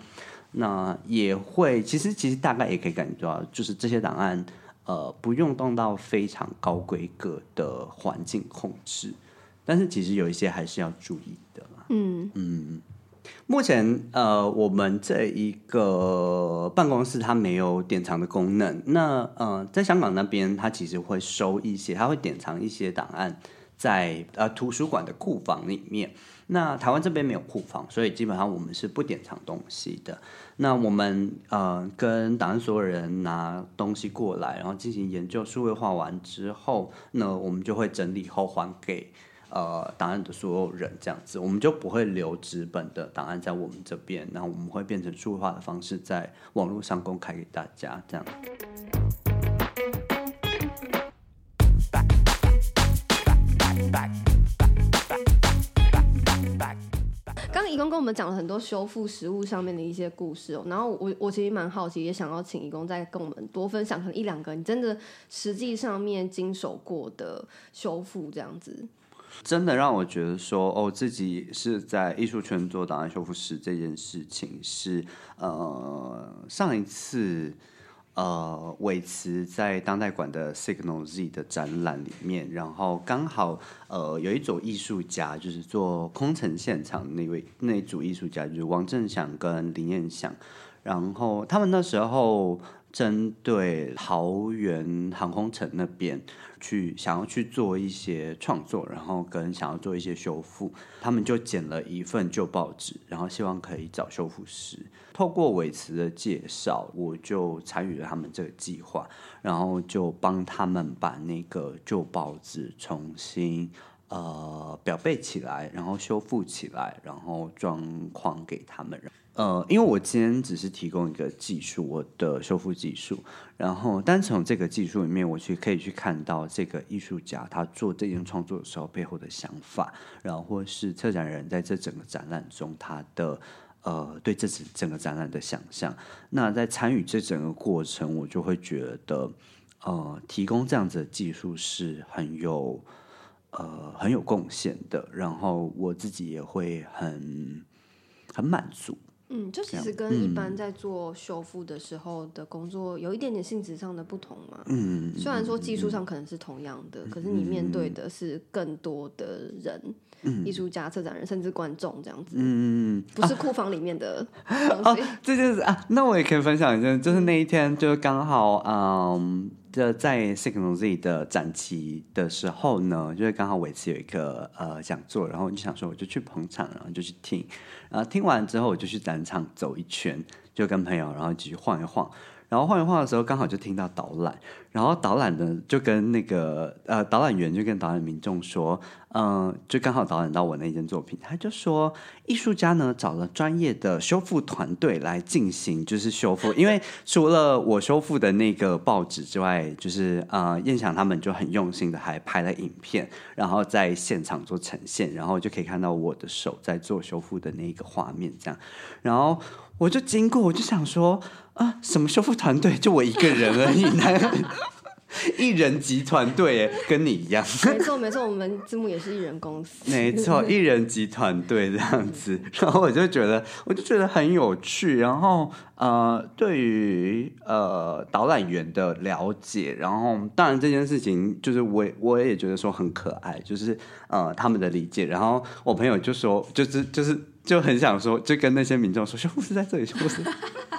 S2: 那也会，其实其实大概也可以感觉到，就是这些档案，呃，不用动到非常高规格的环境控制，但是其实有一些还是要注意的。嗯嗯，目前呃，我们这一个办公室它没有典藏的功能。那呃，在香港那边，它其实会收一些，它会典藏一些档案在呃图书馆的库房里面。那台湾这边没有库房，所以基本上我们是不典藏东西的。那我们呃跟档案所有人拿东西过来，然后进行研究，数位化完之后，那我们就会整理后还给呃档案的所有人，这样子，我们就不会留纸本的档案在我们这边，然后我们会变成数位化的方式在网络上公开给大家，这样。
S1: 工跟我们讲了很多修复食物上面的一些故事哦，然后我我其实蛮好奇，也想要请义工再跟我们多分享可能一两个你真的实际上面经手过的修复这样子。
S2: 真的让我觉得说，哦，自己是在艺术圈做档案修复师这件事情是，呃，上一次。呃，维持在当代馆的 Signal Z 的展览里面，然后刚好呃有一组艺术家，就是做空城现场那位那组艺术家，就是王正祥跟林彦祥，然后他们那时候。针对桃园航空城那边去想要去做一些创作，然后跟想要做一些修复，他们就剪了一份旧报纸，然后希望可以找修复师。透过伟慈的介绍，我就参与了他们这个计划，然后就帮他们把那个旧报纸重新呃裱背起来，然后修复起来，然后装框给他们。呃，因为我今天只是提供一个技术，我的修复技术，然后单从这个技术里面，我去可以去看到这个艺术家他做这件创作的时候背后的想法，然后或是策展人在这整个展览中他的呃对这次整个展览的想象。那在参与这整个过程，我就会觉得呃，提供这样子的技术是很有呃很有贡献的，然后我自己也会很很满足。
S1: 嗯，就其实跟一般在做修复的时候的工作有一点点性质上的不同嘛。嗯，虽然说技术上可能是同样的，可是你面对的是更多的人，艺术家、策展人，甚至观众这样子。嗯嗯嗯不是库房里面的 <laughs> 东西。
S2: 这就是啊，那我也可以分享一下，就是那一天就刚好嗯。这在 Signal Z 的展期的时候呢，就是刚好伟慈有一个呃讲座，然后我就想说我就去捧场，然后就去听，然后听完之后我就去展场走一圈，就跟朋友然后继续晃一晃。然后晃一晃的时候，刚好就听到导览，然后导览呢就跟那个呃导览员就跟导览民众说，嗯，就刚好导览到我那件作品，他就说艺术家呢找了专业的修复团队来进行就是修复，<laughs> 因为除了我修复的那个报纸之外，就是呃燕翔他们就很用心的还拍了影片，然后在现场做呈现，然后就可以看到我的手在做修复的那个画面这样，然后。我就经过，我就想说啊，什么修复团队？就我一个人而已，一人集团队，哎，跟你一样。
S1: 没错，没错，我们字幕也是艺人公司。
S2: 没错，艺人集团队这样子。然后我就觉得，我就觉得很有趣。然后呃，对于呃导览员的了解，然后当然这件事情就是我我也觉得说很可爱，就是呃他们的理解。然后我朋友就说，就是就是。就很想说，就跟那些民众说，修复师在这里，修复师。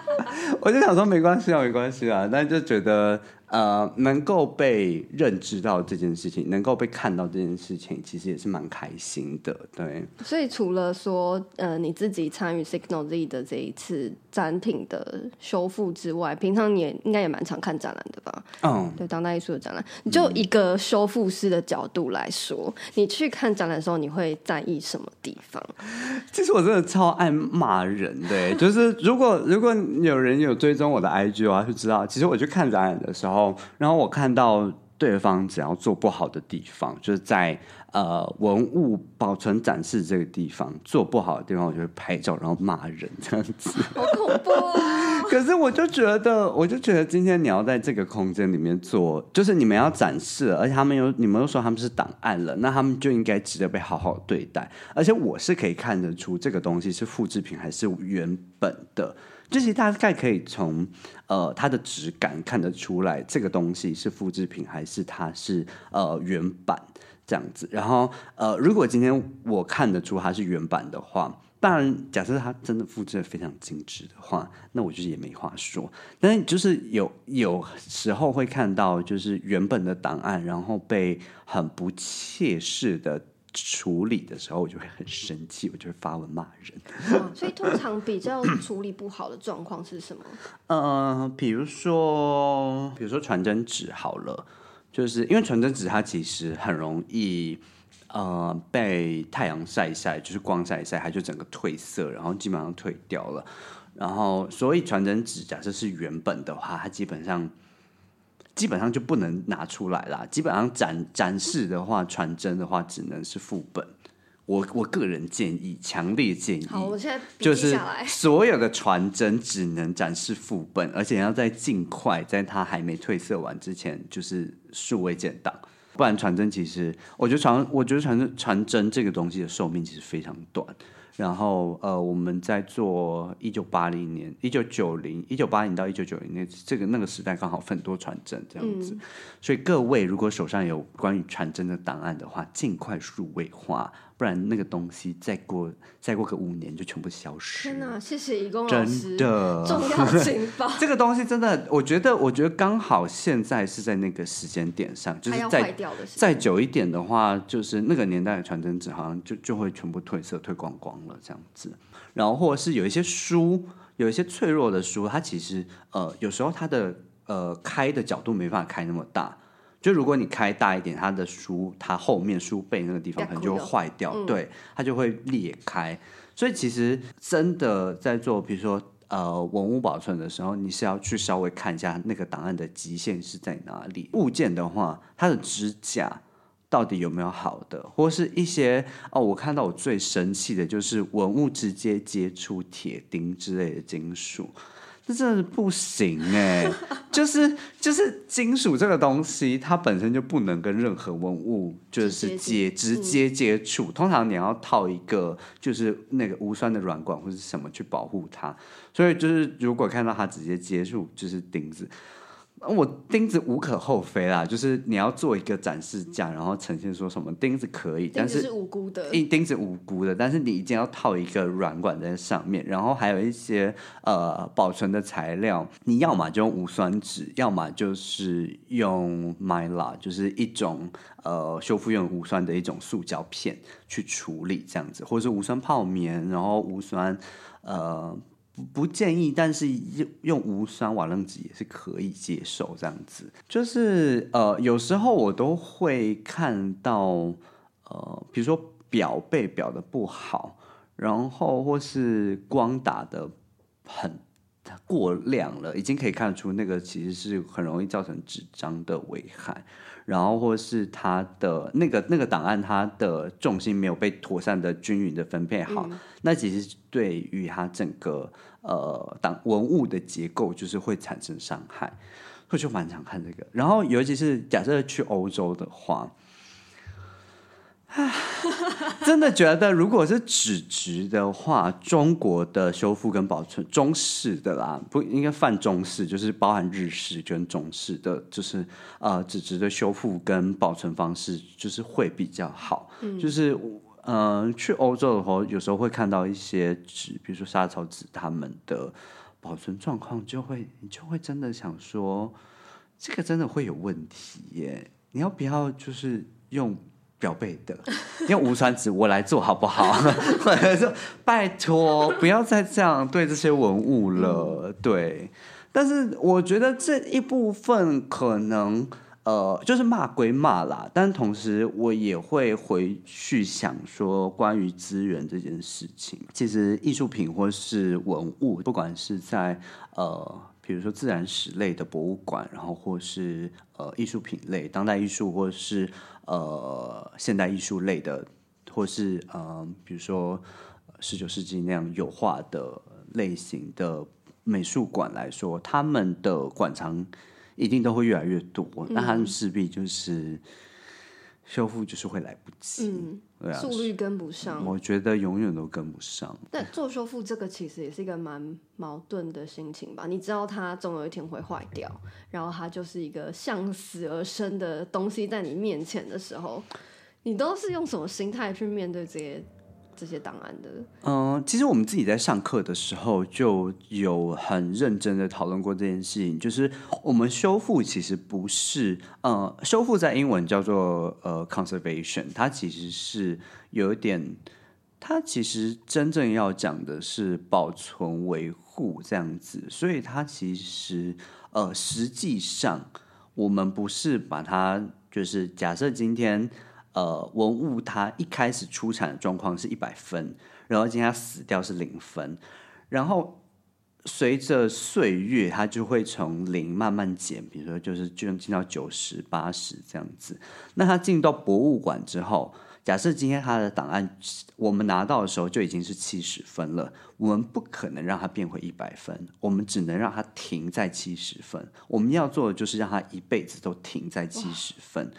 S2: <laughs> 我就想说，没关系啊，没关系啊，但就觉得。呃，能够被认知到这件事情，能够被看到这件事情，其实也是蛮开心的，对。
S1: 所以除了说，呃，你自己参与 Signal Z 的这一次展品的修复之外，平常你也应该也蛮常看展览的吧？嗯，对，当代艺术的展览，就一个修复师的角度来说，你去看展览的时候，你会在意什么地方？
S2: 其实我真的超爱骂人的，就是如果如果有人有追踪我的 IG 的话，就知道，其实我去看展览的时候。然后我看到对方只要做不好的地方，就是在呃文物保存展示这个地方做不好的地方，我就会拍照然后骂人这样子，
S1: 好恐怖啊！<laughs>
S2: 可是我就觉得，我就觉得今天你要在这个空间里面做，就是你们要展示，而且他们又你们又说他们是档案了，那他们就应该值得被好好对待。而且我是可以看得出这个东西是复制品还是原本的。这些大概可以从呃它的质感看得出来，这个东西是复制品还是它是呃原版这样子。然后呃，如果今天我看得出它是原版的话，当然假设它真的复制的非常精致的话，那我就也没话说。但是就是有有时候会看到，就是原本的档案，然后被很不切实的。处理的时候，我就会很生气，<laughs> 我就会发文骂
S1: 人。所以通常比较处理不好的状况是什么？
S2: 呃，比如说，比如说传真纸好了，就是因为传真纸它其实很容易呃被太阳晒晒，就是光晒晒，它就整个褪色，然后基本上褪掉了。然后，所以传真纸假设是原本的话，它基本上。基本上就不能拿出来啦。基本上展展示的话，传真的话，只能是副本。我我个人建议，强烈建议，
S1: 好，我现在
S2: 就是。所有的传真只能展示副本，而且要在尽快在它还没褪色完之前，就是数位建档。不然传真其实，我觉得传，我觉得传真传真这个东西的寿命其实非常短。然后呃，我们在做一九八零年、一九九零、一九八零到一九九零年这个那个时代，刚好很多传真这样子。所以各位如果手上有关于传真的档案的话，尽快数位化，不然那个东西再过再过个五年就全部消失。
S1: 天哪，谢谢义工老师，
S2: 真的，<laughs>
S1: 重要情报。<laughs>
S2: 这个东西真的，我觉得，我觉得刚好现在是在那个时间点上，就是再再久一点的话，就是那个年代的传真纸好像就就会全部褪色、褪光光了这样子。然后或者是有一些书，有一些脆弱的书，它其实呃有时候它的呃开的角度没办法开那么大。就如果你开大一点，它的书它后面书背那个地方可能就会坏掉，对，它就会裂开。所以其实真的在做，比如说呃文物保存的时候，你是要去稍微看一下那个档案的极限是在哪里。物件的话，它的支架到底有没有好的，或是一些哦，我看到我最生气的就是文物直接接触铁钉之类的金属。这真的是不行哎、就是就是金属这个东西，它本身就不能跟任何文物就是接直接接触。通常你要套一个就是那个无酸的软管或者什么去保护它。所以就是如果看到它直接接触就是钉子，我钉子无可厚非啦，就是你要做一个展示架，然后呈现说什么钉子可以，但是
S1: 无辜的，
S2: 一钉子无辜的，但是你一定要套一个软管在上面，然后还有一些呃保存的材料，你要么就用无酸纸，要么就是用 Mylar，就是一种呃修复用无酸的一种塑胶片去处理这样子，或者是无酸泡棉，然后无酸呃。不不建议，但是用用无酸瓦楞纸也是可以接受。这样子，就是呃，有时候我都会看到呃，比如说表被表的不好，然后或是光打的很过亮了，已经可以看出那个其实是很容易造成纸张的危害。然后或是它的那个那个档案，它的重心没有被妥善的均匀的分配好，那其实对于它整个呃档文物的结构就是会产生伤害。我就蛮常看这个，然后尤其是假设去欧洲的话。<laughs> 真的觉得，如果是纸质的话，中国的修复跟保存，中式的啦，不应该泛中式，就是包含日式跟中式的，就是呃纸质的修复跟保存方式，就是会比较好。就是呃去欧洲的时候，有时候会看到一些纸，比如说沙草纸，他们的保存状况就会，你就会真的想说，这个真的会有问题耶！你要不要就是用？表背的，<laughs> 用无酸纸我来做好不好？<laughs> 拜托不要再这样对这些文物了。对，但是我觉得这一部分可能呃，就是骂归骂啦，但同时我也会回去想说，关于资源这件事情，其实艺术品或是文物，不管是在呃。比如说自然史类的博物馆，然后或是呃艺术品类、当代艺术，或是呃现代艺术类的，或是呃比如说十九世纪那样油画的类型的美术馆来说，他们的馆藏一定都会越来越多，那他们势必就是修复就是会来不及。
S1: 嗯，
S2: 对啊，
S1: 速率跟不上。
S2: 我觉得永远都跟不上。
S1: 但做修复这个其实也是一个蛮矛盾的心情吧。你知道它总有一天会坏掉，然后它就是一个向死而生的东西在你面前的时候，你都是用什么心态去面对这些这些档案的？
S2: 嗯，其实我们自己在上课的时候就有很认真的讨论过这件事情，就是我们修复其实不是呃，修复在英文叫做呃 conservation，它其实是有一点，它其实真正要讲的是保存维护这样子，所以它其实呃实际上我们不是把它就是假设今天。呃，文物它一开始出产的状况是一百分，然后今天它死掉是零分，然后随着岁月，它就会从零慢慢减，比如说就是就能进到九十八十这样子。那它进到博物馆之后，假设今天他的档案我们拿到的时候就已经是七十分了，我们不可能让它变回一百分，我们只能让它停在七十分。我们要做的就是让它一辈子都停在七十分。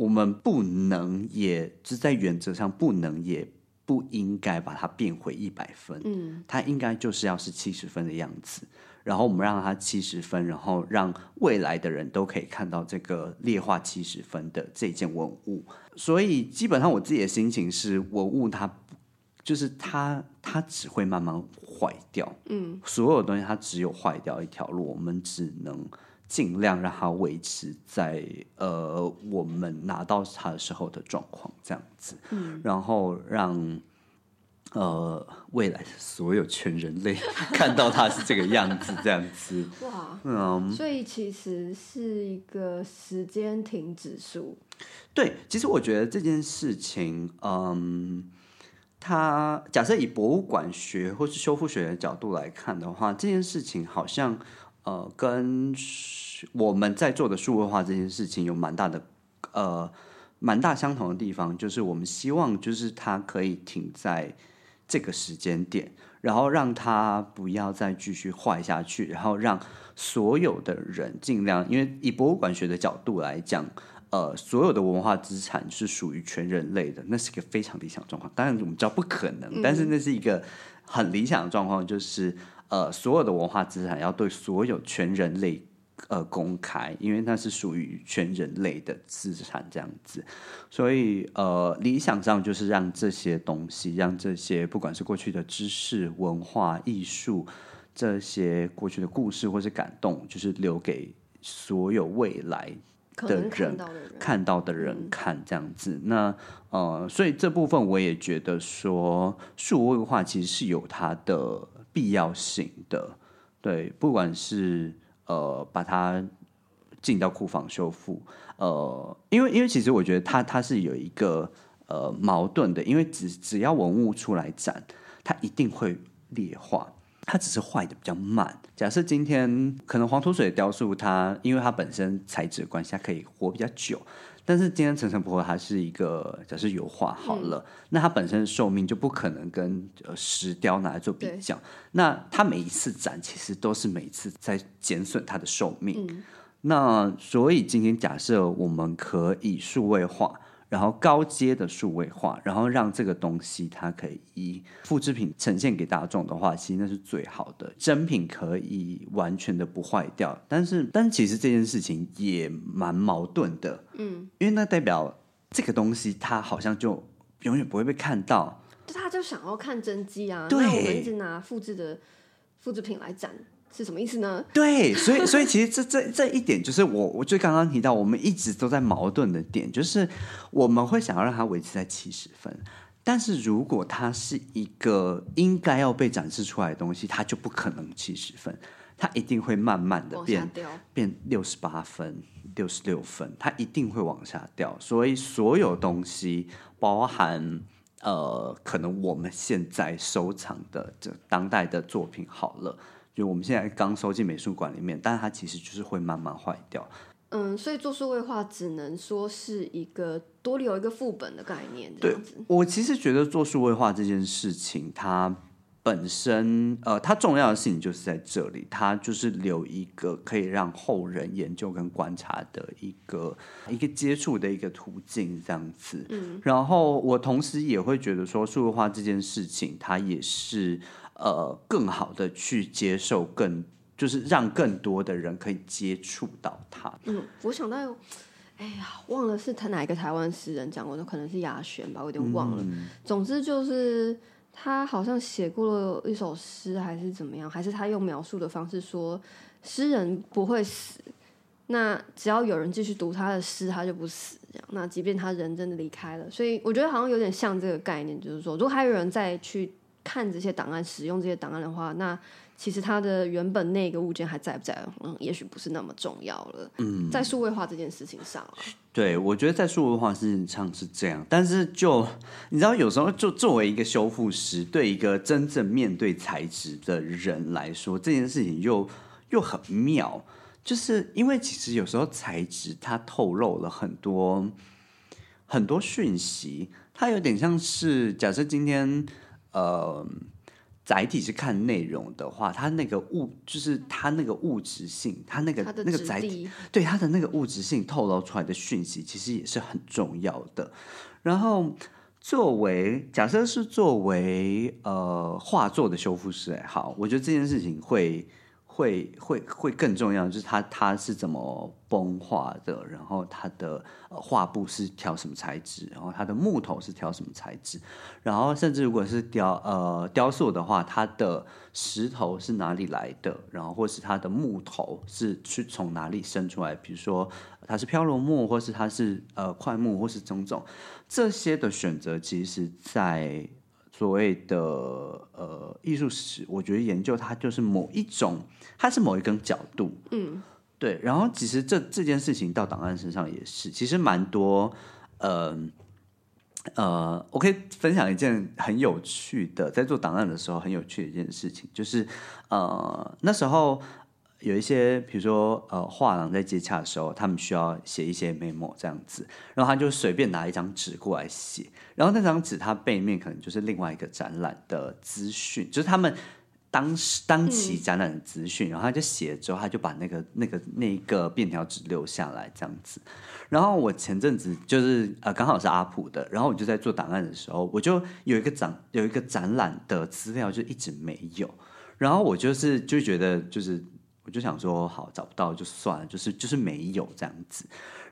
S2: 我们不能，也是在原则上不能，也不应该把它变回一百分。
S1: 嗯，
S2: 它应该就是要是七十分的样子。然后我们让它七十分，然后让未来的人都可以看到这个劣化七十分的这件文物。所以基本上我自己的心情是，文物它就是它它只会慢慢坏掉。
S1: 嗯，
S2: 所有东西它只有坏掉一条路，我们只能尽量让它维持在呃我们拿到它的时候的状况这样子。
S1: 嗯，
S2: 然后让。呃，未来的所有全人类看到它是这个样子，这样子，<laughs>
S1: 哇，
S2: 嗯，
S1: 所以其实是一个时间停止数。
S2: 对，其实我觉得这件事情，嗯，它假设以博物馆学或是修复学的角度来看的话，这件事情好像呃，跟我们在做的数位化这件事情有蛮大的呃蛮大相同的地方，就是我们希望就是它可以停在。这个时间点，然后让它不要再继续坏下去，然后让所有的人尽量，因为以博物馆学的角度来讲，呃，所有的文化资产是属于全人类的，那是一个非常理想状况。当然我们知道不可能，但是那是一个很理想的状况，就是呃，所有的文化资产要对所有全人类。呃，公开，因为那是属于全人类的资产，这样子，所以呃，理想上就是让这些东西，让这些不管是过去的知识、文化、艺术，这些过去的故事或是感动，就是留给所有未来的人看到的人看，这样子。那呃，所以这部分我也觉得说，数位化其实是有它的必要性的，对，不管是。呃，把它进到库房修复。呃，因为因为其实我觉得它它是有一个呃矛盾的，因为只只要文物出来展，它一定会劣化，它只是坏的比较慢。假设今天可能黄土水雕塑，它因为它本身材质的关系，它可以活比较久。但是今天陈陈婆婆还是一个，假设油画好了，那它本身的寿命就不可能跟呃石雕拿来做比较。那它每一次展其实都是每一次在减损它的寿命。那所以今天假设我们可以数位化。然后高阶的数位化，然后让这个东西它可以以复制品呈现给大众的话，其实那是最好的。真品可以完全的不坏掉，但是，但其实这件事情也蛮矛盾的，
S1: 嗯，
S2: 因为那代表这个东西它好像就永远不会被看到，
S1: 就他就想要看真机啊，
S2: 对，
S1: 我们一直拿复制的复制品来展。是什么意思呢？
S2: 对，所以所以其实这这这一点就是我我就刚刚提到，我们一直都在矛盾的点，就是我们会想要让它维持在七十分，但是如果它是一个应该要被展示出来的东西，它就不可能七十分，它一定会慢慢的变变六十八分、六十六分，它一定会往下掉。所以所有东西，包含呃，可能我们现在收藏的这当代的作品，好了。就我们现在刚收进美术馆里面，但是它其实就是会慢慢坏掉。
S1: 嗯，所以做数位化只能说是一个多留一个副本的概念。
S2: 对，我其实觉得做数位化这件事情，它本身呃，它重要的事情就是在这里，它就是留一个可以让后人研究跟观察的一个一个接触的一个途径，这样子。
S1: 嗯，
S2: 然后我同时也会觉得说，数位化这件事情，它也是。呃，更好的去接受，更就是让更多的人可以接触到它。
S1: 嗯，我想到，哎呀，忘了是他哪一个台湾诗人讲过的，可能是雅璇吧，我有点忘了。总之就是他好像写过了一首诗，还是怎么样，还是他用描述的方式说，诗人不会死，那只要有人继续读他的诗，他就不死。这样，那即便他人真的离开了，所以我觉得好像有点像这个概念，就是说，如果还有人再去。看这些档案，使用这些档案的话，那其实它的原本那个物件还在不在？嗯，也许不是那么重要了。
S2: 嗯，
S1: 在数位化这件事情上，
S2: 对我觉得在数位化事情上是这样。但是就你知道，有时候就作为一个修复师，对一个真正面对材质的人来说，这件事情又又很妙，就是因为其实有时候材质它透露了很多很多讯息。它有点像是假设今天呃载体是看内容的话，它那个物就是它那个物质性，它那个
S1: 它
S2: 那个载体，对它的那个物质性透露出来的讯息，其实也是很重要的。然后，作为假设是作为呃画作的修复师也好，我觉得这件事情会会会会更重要，就是它它是怎么崩画的，然后它的画布是挑什么材质，然后它的木头是挑什么材质，然后甚至如果是雕呃雕塑的话，它的石头是哪里来的，然后或是它的木头是去从哪里生出来，比如说它是飘柔木，或是它是呃块木，或是种种这些的选择，其实在所谓的呃艺术史，我觉得研究它就是某一种，它是某一根角度，
S1: 嗯，
S2: 对。然后其实这这件事情到档案身上也是，其实蛮多，呃呃，我可以分享一件很有趣的，在做档案的时候很有趣的一件事情，就是呃那时候。有一些，比如说，呃，画廊在接洽的时候，他们需要写一些 memo 这样子，然后他就随便拿一张纸过来写，然后那张纸它背面可能就是另外一个展览的资讯，就是他们当时当期展览的资讯，然后他就写了之后，他就把那个那个那一个便条纸留下来这样子。然后我前阵子就是呃刚好是阿普的，然后我就在做档案的时候，我就有一个展有一个展览的资料就一直没有，然后我就是就觉得就是。我就想说，好找不到就算了，就是就是没有这样子。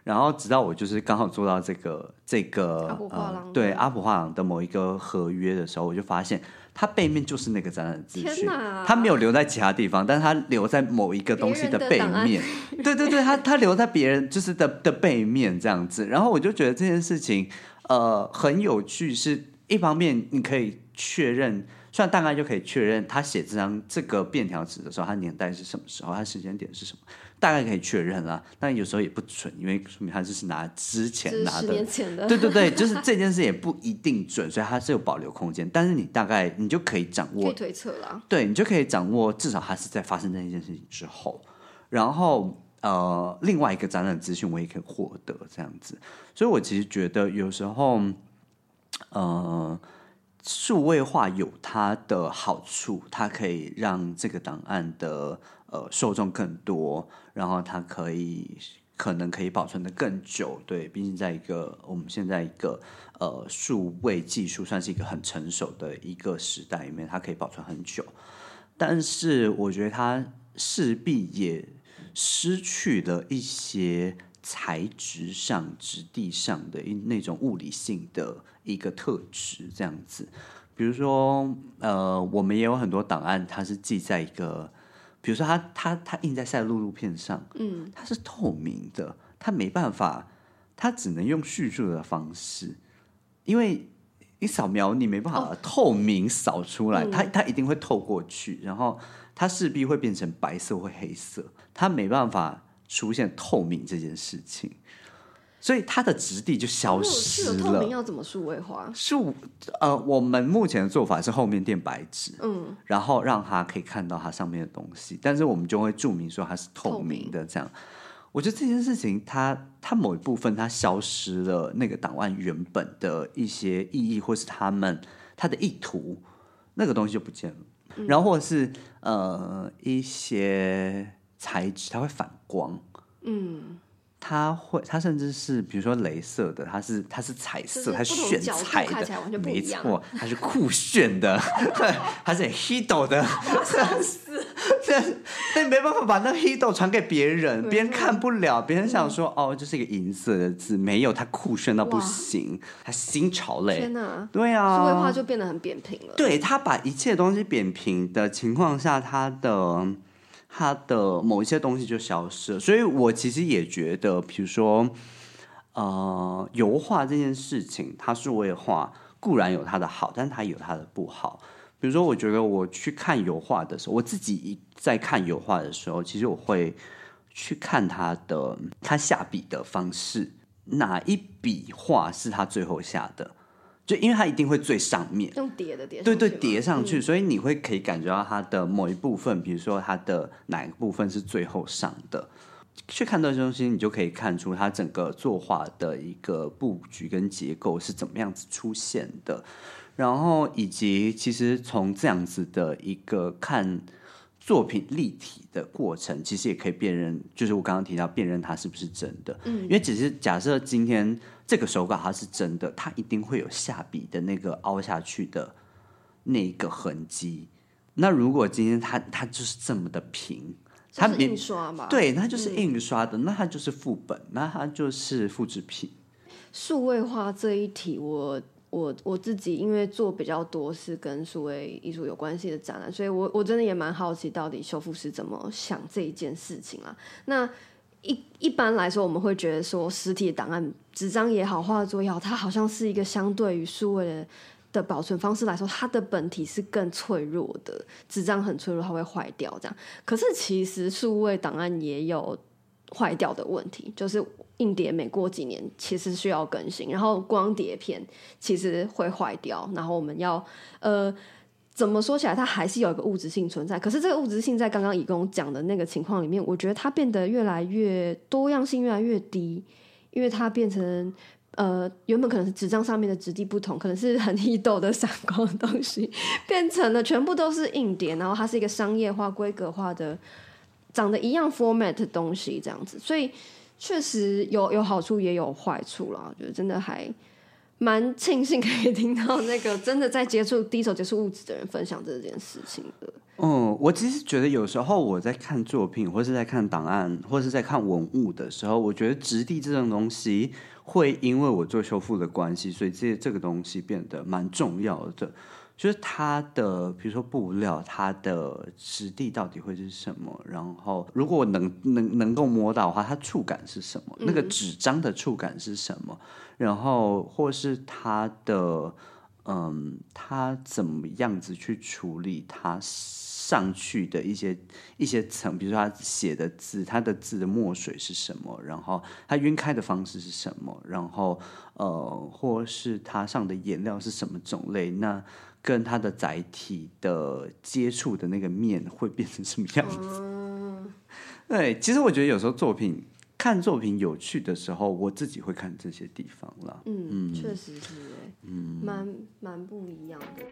S2: 然后直到我就是刚好做到这个这个呃对阿普画廊的某一个合约的时候，我就发现它背面就是那个展览资讯它没有留在其他地方，但是它留在某一个东西
S1: 的背
S2: 面。<laughs> 对对对，它它留在别人就是的的背面这样子。然后我就觉得这件事情呃很有趣，是一方面你可以确认。虽然大概就可以确认他写这张这个便条纸的时候，他年代是什么时候，他时间点是什么，大概可以确认啦。但有时候也不准，因为说明他就是拿之前拿的，对对对，就是这件事也不一定准，所以它是有保留空间。但是你大概你就可以掌握
S1: 可以推测了。
S2: 对你就可以掌握，至少它是在发生这一件事情之后，然后呃，另外一个展览资讯我也可以获得这样子，所以我其实觉得有时候，呃，数位化有它的好处，它可以让这个档案的呃受众更多，然后它可以可能可以保存的更久。对，毕竟在一个我们现在一个呃数位技术算是一个很成熟的一个时代里面，它可以保存很久。但是我觉得它势必也失去了一些材质上、质地上的一那种物理性的一个特质，这样子。比如说，呃，我们也有很多档案，它是记在一个，比如说它它它印在赛璐璐片上，
S1: 嗯，
S2: 它是透明的，它没办法，它只能用叙述的方式，因为你扫描你没办法透明扫出来，它它一定会透过去，然后它势必会变成白色或黑色，它没办法出现透明这件事情，所以它的质地就消失
S1: 了透明，
S2: 了。
S1: 要怎么数位化？
S2: 数呃，我们目前的做法是后面垫白纸，
S1: 嗯，
S2: 然后让它可以看到它上面的东西，但是我们就会注明说它是透明的，这样。我觉得这件事情它，它某一部分它消失了那个档案原本的一些意义，或是他们它的意图，那个东西就不见了。然后或者是呃一些材质，它会反光，
S1: 嗯，
S2: 它会，它甚至是比如说镭射的，它是它是彩色，它
S1: 就是
S2: 炫彩的没错，它是酷炫的，对，<laughs> 它是很 hido 的，这 <laughs> 但没办法把那 hido 传给别人，别人看不了，别人想说哦，这是一个银色的字，没有，它酷炫到不行，它新潮嘞。
S1: 天，哪，
S2: 对啊，
S1: 数位化就变得很扁平了。
S2: 对他把一切东西扁平的情况下，他的他的某一些东西就消失了。所以我其实也觉得，比如说，呃，油画这件事情，它数位化固然有它的好，但是它有它的不好。比如说，我觉得我去看油画的时候，我自己在看油画的时候，其实我会去看他的他下笔的方式，哪一笔画是他最后下的，就因为它一定会最上面。
S1: 用叠的叠，
S2: 对对，叠上去，所以你会可以感觉到它的某一部分，比如说它的哪一个部分是最后上的。去看这些东西，你就可以看出它整个作画的一个布局跟结构是怎么样子出现的，然后以及其实从这样子的一个看作品立体的过程，其实也可以辨认，就是我刚刚提到辨认它是不是真的，嗯，因为只是假设今天这个手稿它是真的，它一定会有下笔的那个凹下去的那一个痕迹。那如果今天它它就是这么的平。它
S1: 印刷嘛？
S2: 对，它就是印刷的，那它就是副本，那它就是复制品。
S1: 数位化这一题，我我我自己因为做比较多是跟数位艺术有关系的展览，所以我我真的也蛮好奇，到底修复师怎么想这一件事情啊？那一一般来说，我们会觉得说，实体档案、纸张也好，画作也好，它好像是一个相对于数位的。的保存方式来说，它的本体是更脆弱的，纸张很脆弱，它会坏掉。这样，可是其实数位档案也有坏掉的问题，就是硬碟每过几年其实需要更新，然后光碟片其实会坏掉，然后我们要呃，怎么说起来，它还是有一个物质性存在。可是这个物质性在刚刚乙公讲的那个情况里面，我觉得它变得越来越多样性越来越低，因为它变成。呃，原本可能是纸张上面的质地不同，可能是很易抖的闪光的东西，变成了全部都是硬碟，然后它是一个商业化、规格化的，长得一样 format 的东西，这样子，所以确实有有好处也有坏处啦。我觉得真的还蛮庆幸可以听到那个真的在接触第一手接触物质的人分享这件事情的。
S2: 嗯，我其实觉得有时候我在看作品，或是在看档案，或是在看文物的时候，我觉得质地这种东西。会因为我做修复的关系，所以这这个东西变得蛮重要的。就是它的，比如说布料，它的质地到底会是什么？然后，如果能能能够摸到的话，它触感是什么？那个纸张的触感是什么？然后，或是他的，嗯，他怎么样子去处理他？上去的一些一些层，比如说他写的字，他的字的墨水是什么？然后他晕开的方式是什么？然后呃，或是他上的颜料是什么种类？那跟它的载体的接触的那个面会变成什么样子？<laughs> 对，其实我觉得有时候作品看作品有趣的时候，我自己会看这些地方了。
S1: 嗯，确实是，嗯，蛮蛮不一样的。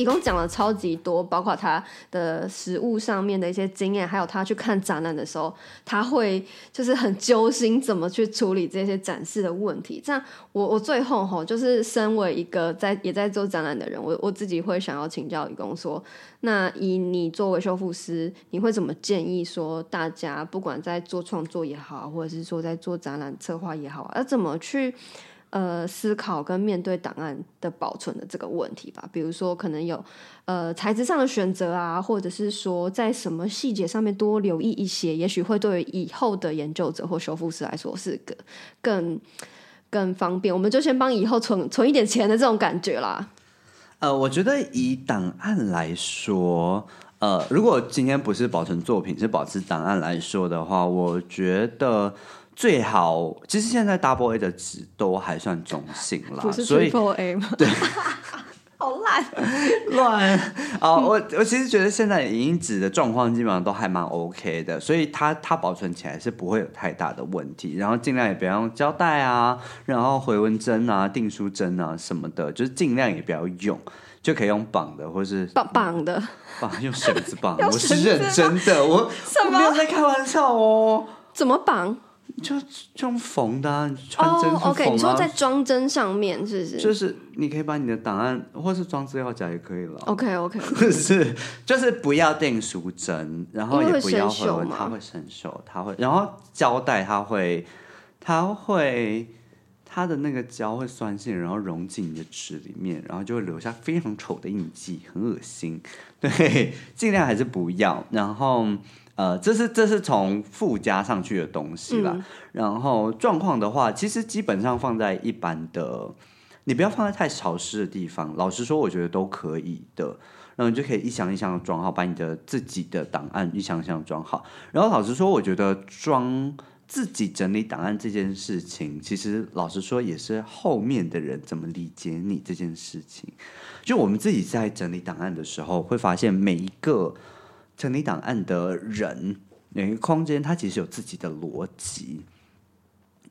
S1: 一共讲了超级多，包括他的实物上面的一些经验，还有他去看展览的时候，他会就是很揪心，怎么去处理这些展示的问题。这样，我我最后吼，就是身为一个在也在做展览的人，我我自己会想要请教义工说，那以你作为修复师，你会怎么建议说，大家不管在做创作也好，或者是说在做展览策划也好，要怎么去？呃，思考跟面对档案的保存的这个问题吧，比如说可能有呃材质上的选择啊，或者是说在什么细节上面多留意一些，也许会对以后的研究者或修复师来说是个更更方便。我们就先帮以后存存一点钱的这种感觉啦。
S2: 呃，我觉得以档案来说，呃，如果今天不是保存作品，是保持档案来说的话，我觉得。最好，其实现在 Double A 的纸都还算中性啦，
S1: 所以 Triple A 吗？
S2: 对，<laughs>
S1: 好烂
S2: 乱啊！我我其实觉得现在影印纸的状况基本上都还蛮 OK 的，所以它它保存起来是不会有太大的问题。然后尽量也不要用胶带啊，然后回纹针啊、订书针啊什么的，就是尽量也不要用，就可以用绑的，或是
S1: 绑绑的，
S2: 绑用绳子绑。<laughs> 我是认真的，我我没有在开玩笑哦。
S1: 怎么绑？
S2: 就用缝的，穿针
S1: ，OK，你说在装针上面是不是？
S2: 就是你可以把你的档案，或是装资料夹也可以了。
S1: OK，OK，
S2: 是就是不要订书针，然后也不要回纹，它会生锈，它会，然后胶带它会，它会，它的那个胶会酸性，然后融进你的纸里面，然后就会留下非常丑的印记，很恶心。对，尽量还是不要，然后。呃，这是这是从附加上去的东西啦。然后状况的话，其实基本上放在一般的，你不要放在太潮湿的地方。老实说，我觉得都可以的。然后你就可以一箱一箱的装好，把你的自己的档案一箱一箱装好。然后老实说，我觉得装自己整理档案这件事情，其实老实说，也是后面的人怎么理解你这件事情。就我们自己在整理档案的时候，会发现每一个整理档案的人，每一个空间，它其实有自己的逻辑。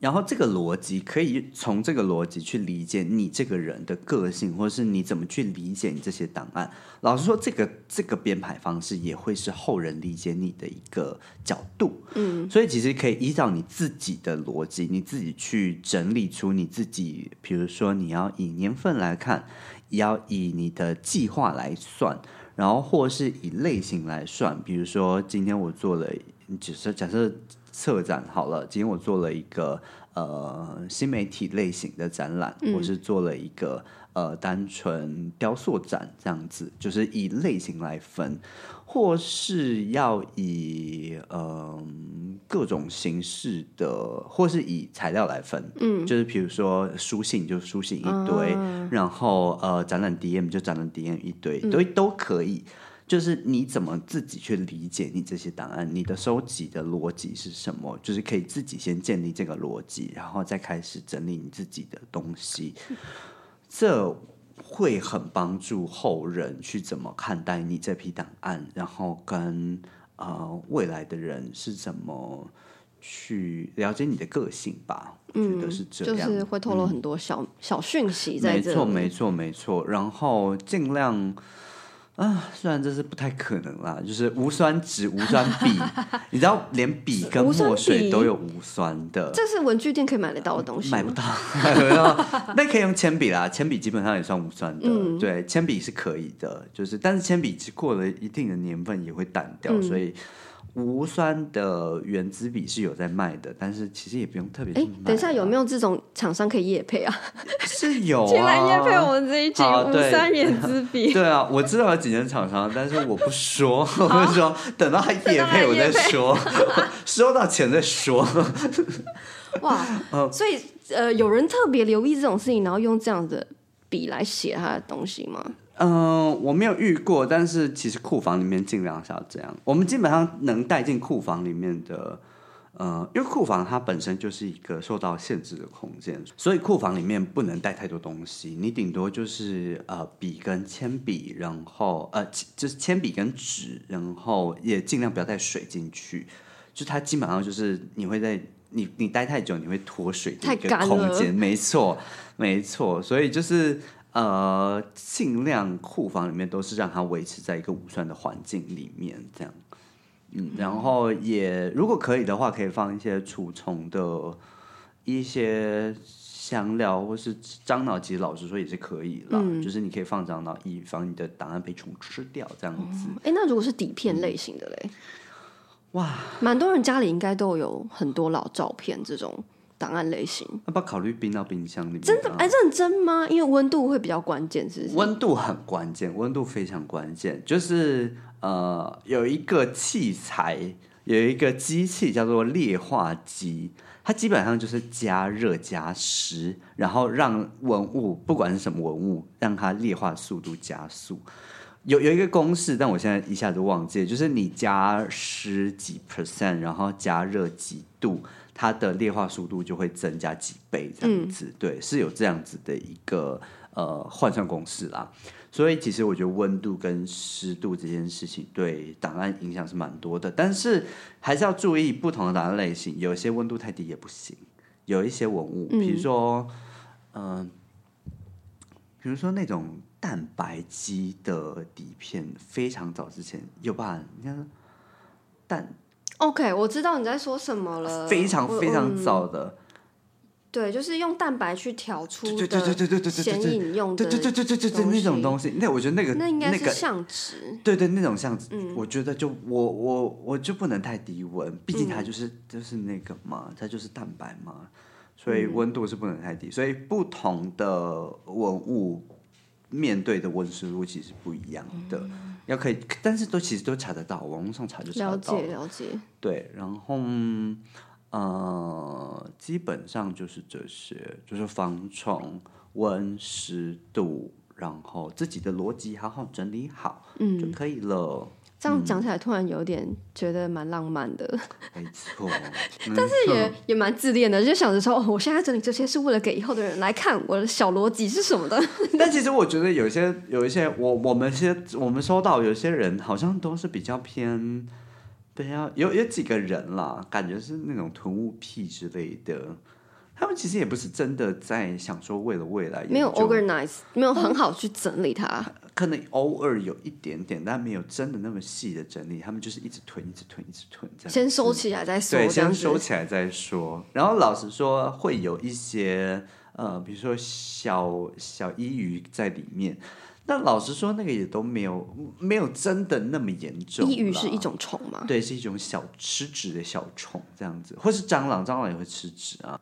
S2: 然后这个逻辑可以从这个逻辑去理解你这个人的个性，或者是你怎么去理解你这些档案。老实说，这个这个编排方式也会是后人理解你的一个角度。嗯，所以其实可以依照你自己的逻辑，你自己去整理出你自己，比如说你要以年份来看，也要以你的计划来算，然后或是以类型来算。比如说今天我做了，只是假设。策展好了，今天我做了一个呃新媒体类型的展览，我是做了一个呃单纯雕塑展，这样子就是以类型来分，或是要以嗯各种形式的，或是以材料来分，嗯，就是比如说书信就书信一堆，然后呃展览 DM 就展览 DM 一堆，都都可以。就是你怎么自己去理解你这些档案，你的收集的逻辑是什么？就是可以自己先建立这个逻辑，然后再开始整理你自己的东西，这会很帮助后人去怎么看待你这批档案，然后跟呃未来的人是怎么去了解你的个性吧？我觉得是这
S1: 样，就是会透露很多小小讯息在
S2: 这。没错，没错，没错。然后尽量。啊，虽然这是不太可能啦，就是无酸纸、无酸笔，<laughs> 你知道，连笔跟墨水都有无酸的。
S1: 这是文具店可以买得到的东西。
S2: 买不到，买不到。<laughs> 那可以用铅笔啦，铅笔基本上也算无酸的。对，铅笔是可以的，就是，但是铅笔过了一定的年份也会淡掉，所以。无酸的原子笔是有在卖的，但是其实也不用特别。哎，
S1: 等一下有没有这种厂商可以夜配啊？
S2: 是有啊，
S1: 进来夜配我们这一件无酸原子笔。<laughs>
S2: 对啊，我知道有几间厂商，但是我不说，<laughs> 我不说，等到他夜配我再说，<laughs> 收到钱再说。
S1: 哇，所以呃，有人特别留意这种事情，然后用这样的笔来写他的东西吗？
S2: 嗯，我没有遇过，但是其实库房里面尽量是要这样。我们基本上能带进库房里面的，呃，因为库房它本身就是一个受到限制的空间，所以库房里面不能带太多东西。你顶多就是呃笔跟铅笔，然后呃就是铅笔跟纸，然后也尽量不要带水进去。就它基本上就是你会在你你待太久，你会脱水的一个空间。没错，没错，所以就是。呃，尽量库房里面都是让它维持在一个无酸的环境里面，这样。嗯，然后也如果可以的话，可以放一些除虫的一些香料，或是樟脑，其实老实说也是可以啦。就是你可以放樟脑，以防你的档案被虫吃掉，这样子。
S1: 哎，那如果是底片类型的嘞？
S2: 哇，
S1: 蛮多人家里应该都有很多老照片这种。档案类型，
S2: 要不要考虑冰到冰箱里面？
S1: 真的？哎，认真吗？因为温度会比较关键，是不是？
S2: 温度很关键，温度非常关键。就是呃，有一个器材，有一个机器叫做裂化机，它基本上就是加热加湿，然后让文物，不管是什么文物，让它裂化速度加速。有有一个公式，但我现在一下子忘记，就是你加湿几 percent，然后加热几度。它的裂化速度就会增加几倍，这样子，对，是有这样子的一个呃换算公式啦。所以其实我觉得温度跟湿度这件事情对档案影响是蛮多的，但是还是要注意不同的档案类型，有一些温度太低也不行。有一些文物，比如说，嗯，比如说那种蛋白机的底片，非常早之前有把你看蛋。
S1: OK，我知道你在说什么了。
S2: 非常非常早的，
S1: 对，就是用蛋白去调出
S2: 对对对对对对
S1: 显影用
S2: 的，对对对对对对那种东西。那我觉得那个
S1: 那应该是相纸，
S2: 对对那种相纸，我觉得就我我我就不能太低温，毕竟它就是就是那个嘛，它就是蛋白嘛，所以温度是不能太低。所以不同的文物面对的温湿度其实不一样的。要可以，但是都其实都查得到，网络上查就查得到。
S1: 了解了解。
S2: 对，然后呃，基本上就是这些，就是防虫、温湿度，然后自己的逻辑好好整理好，嗯，就可以了。
S1: 这样讲起来，突然有点觉得蛮浪漫的，<laughs>
S2: 没错，<laughs>
S1: 但是也也蛮自恋的，就想着说，哦，我现在整理这些是为了给以后的人来看我的小逻辑是什么的。<laughs>
S2: 但其实我觉得有一些有一些，我我们些我们收到有些人好像都是比较偏，对呀，有有几个人啦，感觉是那种囤物癖之类的。他们其实也不是真的在想说为了未来，
S1: 没有 organize，没有很好去整理它。
S2: 可能偶尔有一点点，但没有真的那么细的整理。他们就是一直囤，一直囤，一直囤，这样。
S1: 先收起来再说。
S2: 对，先收起来再说。然后老实说，会有一些呃，比如说小小一鱼在里面。那老实说，那个也都没有没有真的那么严重。
S1: 抑郁是一种虫吗？
S2: 对，是一种小吃纸的小虫，这样子，或是蟑螂，蟑螂也会吃纸啊。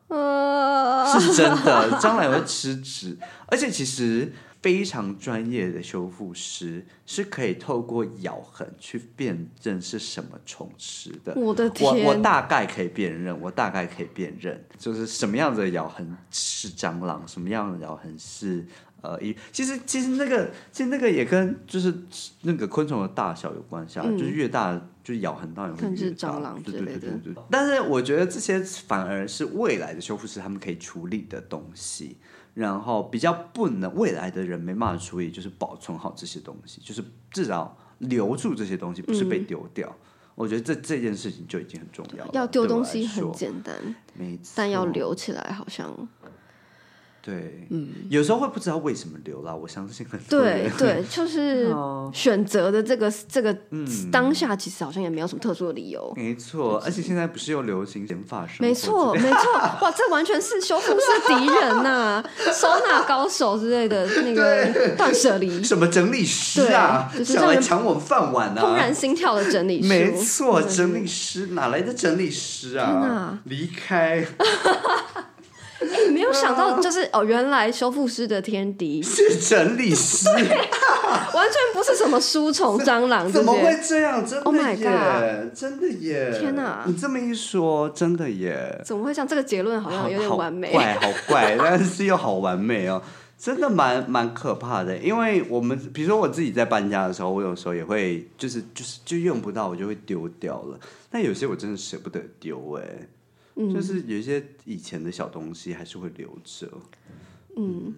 S2: 是真的，蟑螂也会吃纸，而且其实非常专业的修复师是可以透过咬痕去辨认是什么虫吃的。
S1: 我的天，
S2: 我我大概可以辨认，我大概可以辨认，就是什么样子的咬痕是蟑螂，什么样的咬痕是。呃，一其实其实那个其实那个也跟就是那个昆虫的大小有关系啊，就是越大就咬痕当然会越
S1: 大，
S2: 对对对对对。但是我觉得这些反而是未来的修复师他们可以处理的东西，然后比较不能未来的人没办法处理，就是保存好这些东西，就是至少留住这些东西，不是被丢掉。我觉得这这件事情就已经很重要了。
S1: 要丢东西很简单，但要留起来好像。
S2: 对，嗯，有时候会不知道为什么流啦。我相信很多对
S1: 对，就是 <laughs> 选择的这个这个当下，其实好像也没有什么特殊的理由。
S2: 没错，而且现在不是又流行剪发生
S1: 没错，没错，<laughs> 哇，这完全是修复师敌人呐，<laughs> 收纳高手之类的那个断舍离，
S2: 什么整理师啊，想来抢我们饭碗啊，
S1: 怦然心跳的整理师，
S2: 没错，整理师哪来的整理师啊？离开。
S1: 哎，<laughs> 没有想到，就是哦，原来修复师的天敌
S2: 是整理师，完
S1: 全不是什么书虫、蟑螂，<laughs>
S2: 怎么会这样？真的耶，真的耶！
S1: 天哪，
S2: 你这么一说，真的耶！
S1: 怎么会像这个结论好像有点完美？
S2: 怪，好怪，<laughs> 但是又好完美哦，真的蛮蛮可怕的。因为我们比如说我自己在搬家的时候，我有时候也会就是就是就用不到，我就会丢掉了。但有些我真的舍不得丢，哎。就是有一些以前的小东西还是会留着。
S1: 嗯，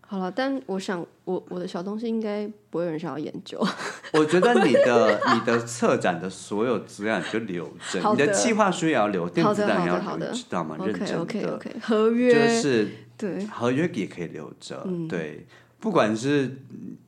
S1: 好了，但我想，我我的小东西应该不会有人想要研究。<laughs>
S2: 我觉得你的你的策展的所有资料就留着，你的计划书也要留，电子档也要留，知道吗？认真的。
S1: OK OK OK。合约
S2: 就是
S1: 对，
S2: 合约也可以留着。对，不管是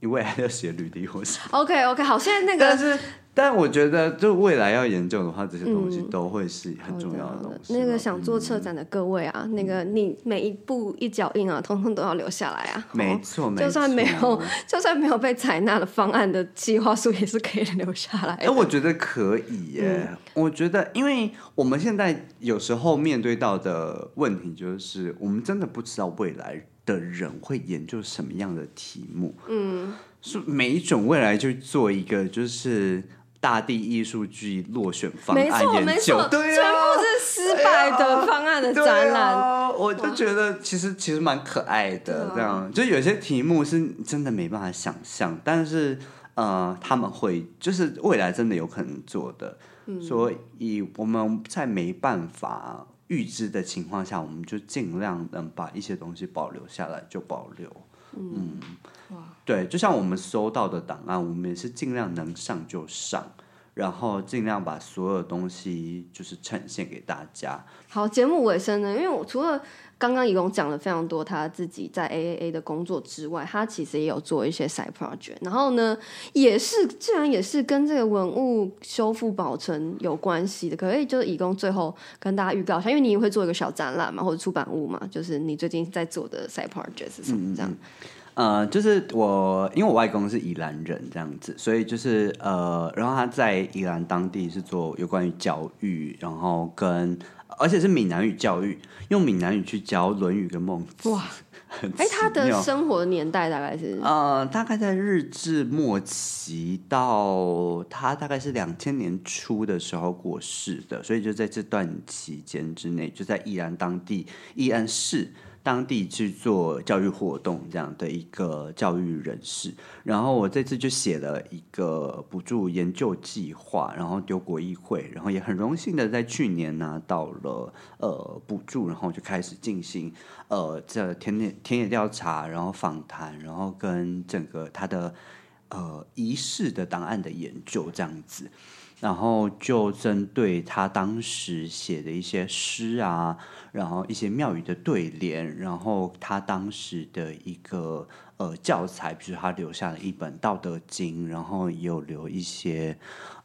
S2: 你未来要写履历或是
S1: OK OK，好，现在那
S2: 个是。但我觉得，就未来要研究的话，这些东西都会是很重要的东西。
S1: 那个想做策展的各位啊，那个你每一步一脚印啊，通通都要留下来啊。<laughs>
S2: 没错，
S1: 就算没有，就算没有被采纳的方案的计划书，也是可以留下来。哎，
S2: 我觉得可以耶。我觉得，因为我们现在有时候面对到的问题，就是我们真的不知道未来的人会研究什么样的题目。嗯，是每一种未来就做一个，就是。大地艺术剧落选方案研究，对
S1: 啊，全部是失败的方案的展览。
S2: 我就觉得其实其实蛮可爱的，这样就有些题目是真的没办法想象，但是呃，他们会就是未来真的有可能做的。所以我们在没办法预知的情况下，我们就尽量能把一些东西保留下来就保留。嗯。对，就像我们收到的档案，我们也是尽量能上就上，然后尽量把所有东西就是呈现给大家。
S1: 好，节目尾声呢，因为我除了刚刚乙工讲了非常多他自己在 A A A 的工作之外，他其实也有做一些 side project，然后呢，也是既然也是跟这个文物修复保存有关系的，可以就是乙工最后跟大家预告一下，因为你也会做一个小展览嘛，或者出版物嘛，就是你最近在做的 side project 是什么这样。
S2: 呃，就是我，因为我外公是宜兰人，这样子，所以就是呃，然后他在宜兰当地是做有关于教育，然后跟而且是闽南语教育，用闽南语去教《论语》跟《孟子》。哇，<laughs>
S1: 哎，他的生活的年代大概是
S2: 呃，大概在日治末期到他大概是两千年初的时候过世的，所以就在这段期间之内，就在宜兰当地宜安市。当地去做教育活动这样的一个教育人士。然后我这次就写了一个补助研究计划，然后丢国议会，然后也很荣幸的在去年拿到了呃补助，然后就开始进行呃这田野田野调查，然后访谈，然后跟整个他的呃仪式的档案的研究这样子。然后就针对他当时写的一些诗啊，然后一些庙宇的对联，然后他当时的一个呃教材，比如他留下了一本《道德经》，然后也有留一些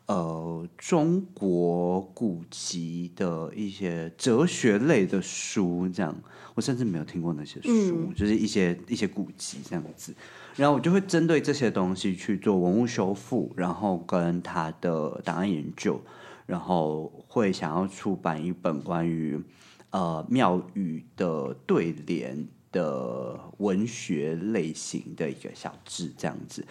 S2: 呃中国古籍的一些哲学类的书，这样我甚至没有听过那些书，就是一些一些古籍这样子。然后我就会针对这些东西去做文物修复，然后跟他的档案研究，然后会想要出版一本关于呃庙宇的对联。的文学类型的一个小志这样子，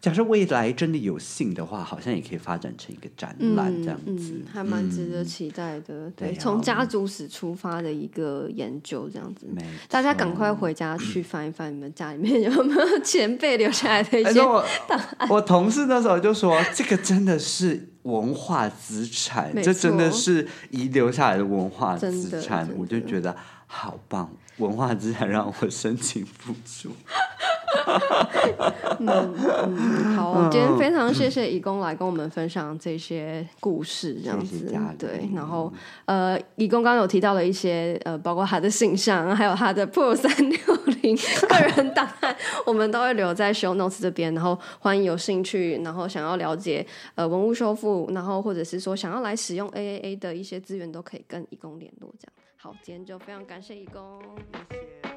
S2: 假设未来真的有幸的话，好像也可以发展成一个展览这样子，
S1: 还蛮值得期待的。对，从家族史出发的一个研究这样子，大家赶快回家去翻一翻，你们家里面有没有前辈留下来的一些档案？
S2: 我同事那时候就说，这个真的是文化资产，这真的是遗留下来的文化资产，我就觉得好棒。文化资产让我申请补助。<laughs>
S1: 嗯嗯，好，今天非常谢谢义工来跟我们分享这些故事，这样子对。然后呃，义工刚刚有提到了一些呃，包括他的形象，还有他的 Pro 三六零 <laughs> 个人档案，我们都会留在 Show Notes 这边。然后欢迎有兴趣，然后想要了解呃文物修复，然后或者是说想要来使用 AAA 的一些资源，都可以跟义工联络这样。好，今天就非常感谢义工，
S2: 谢谢。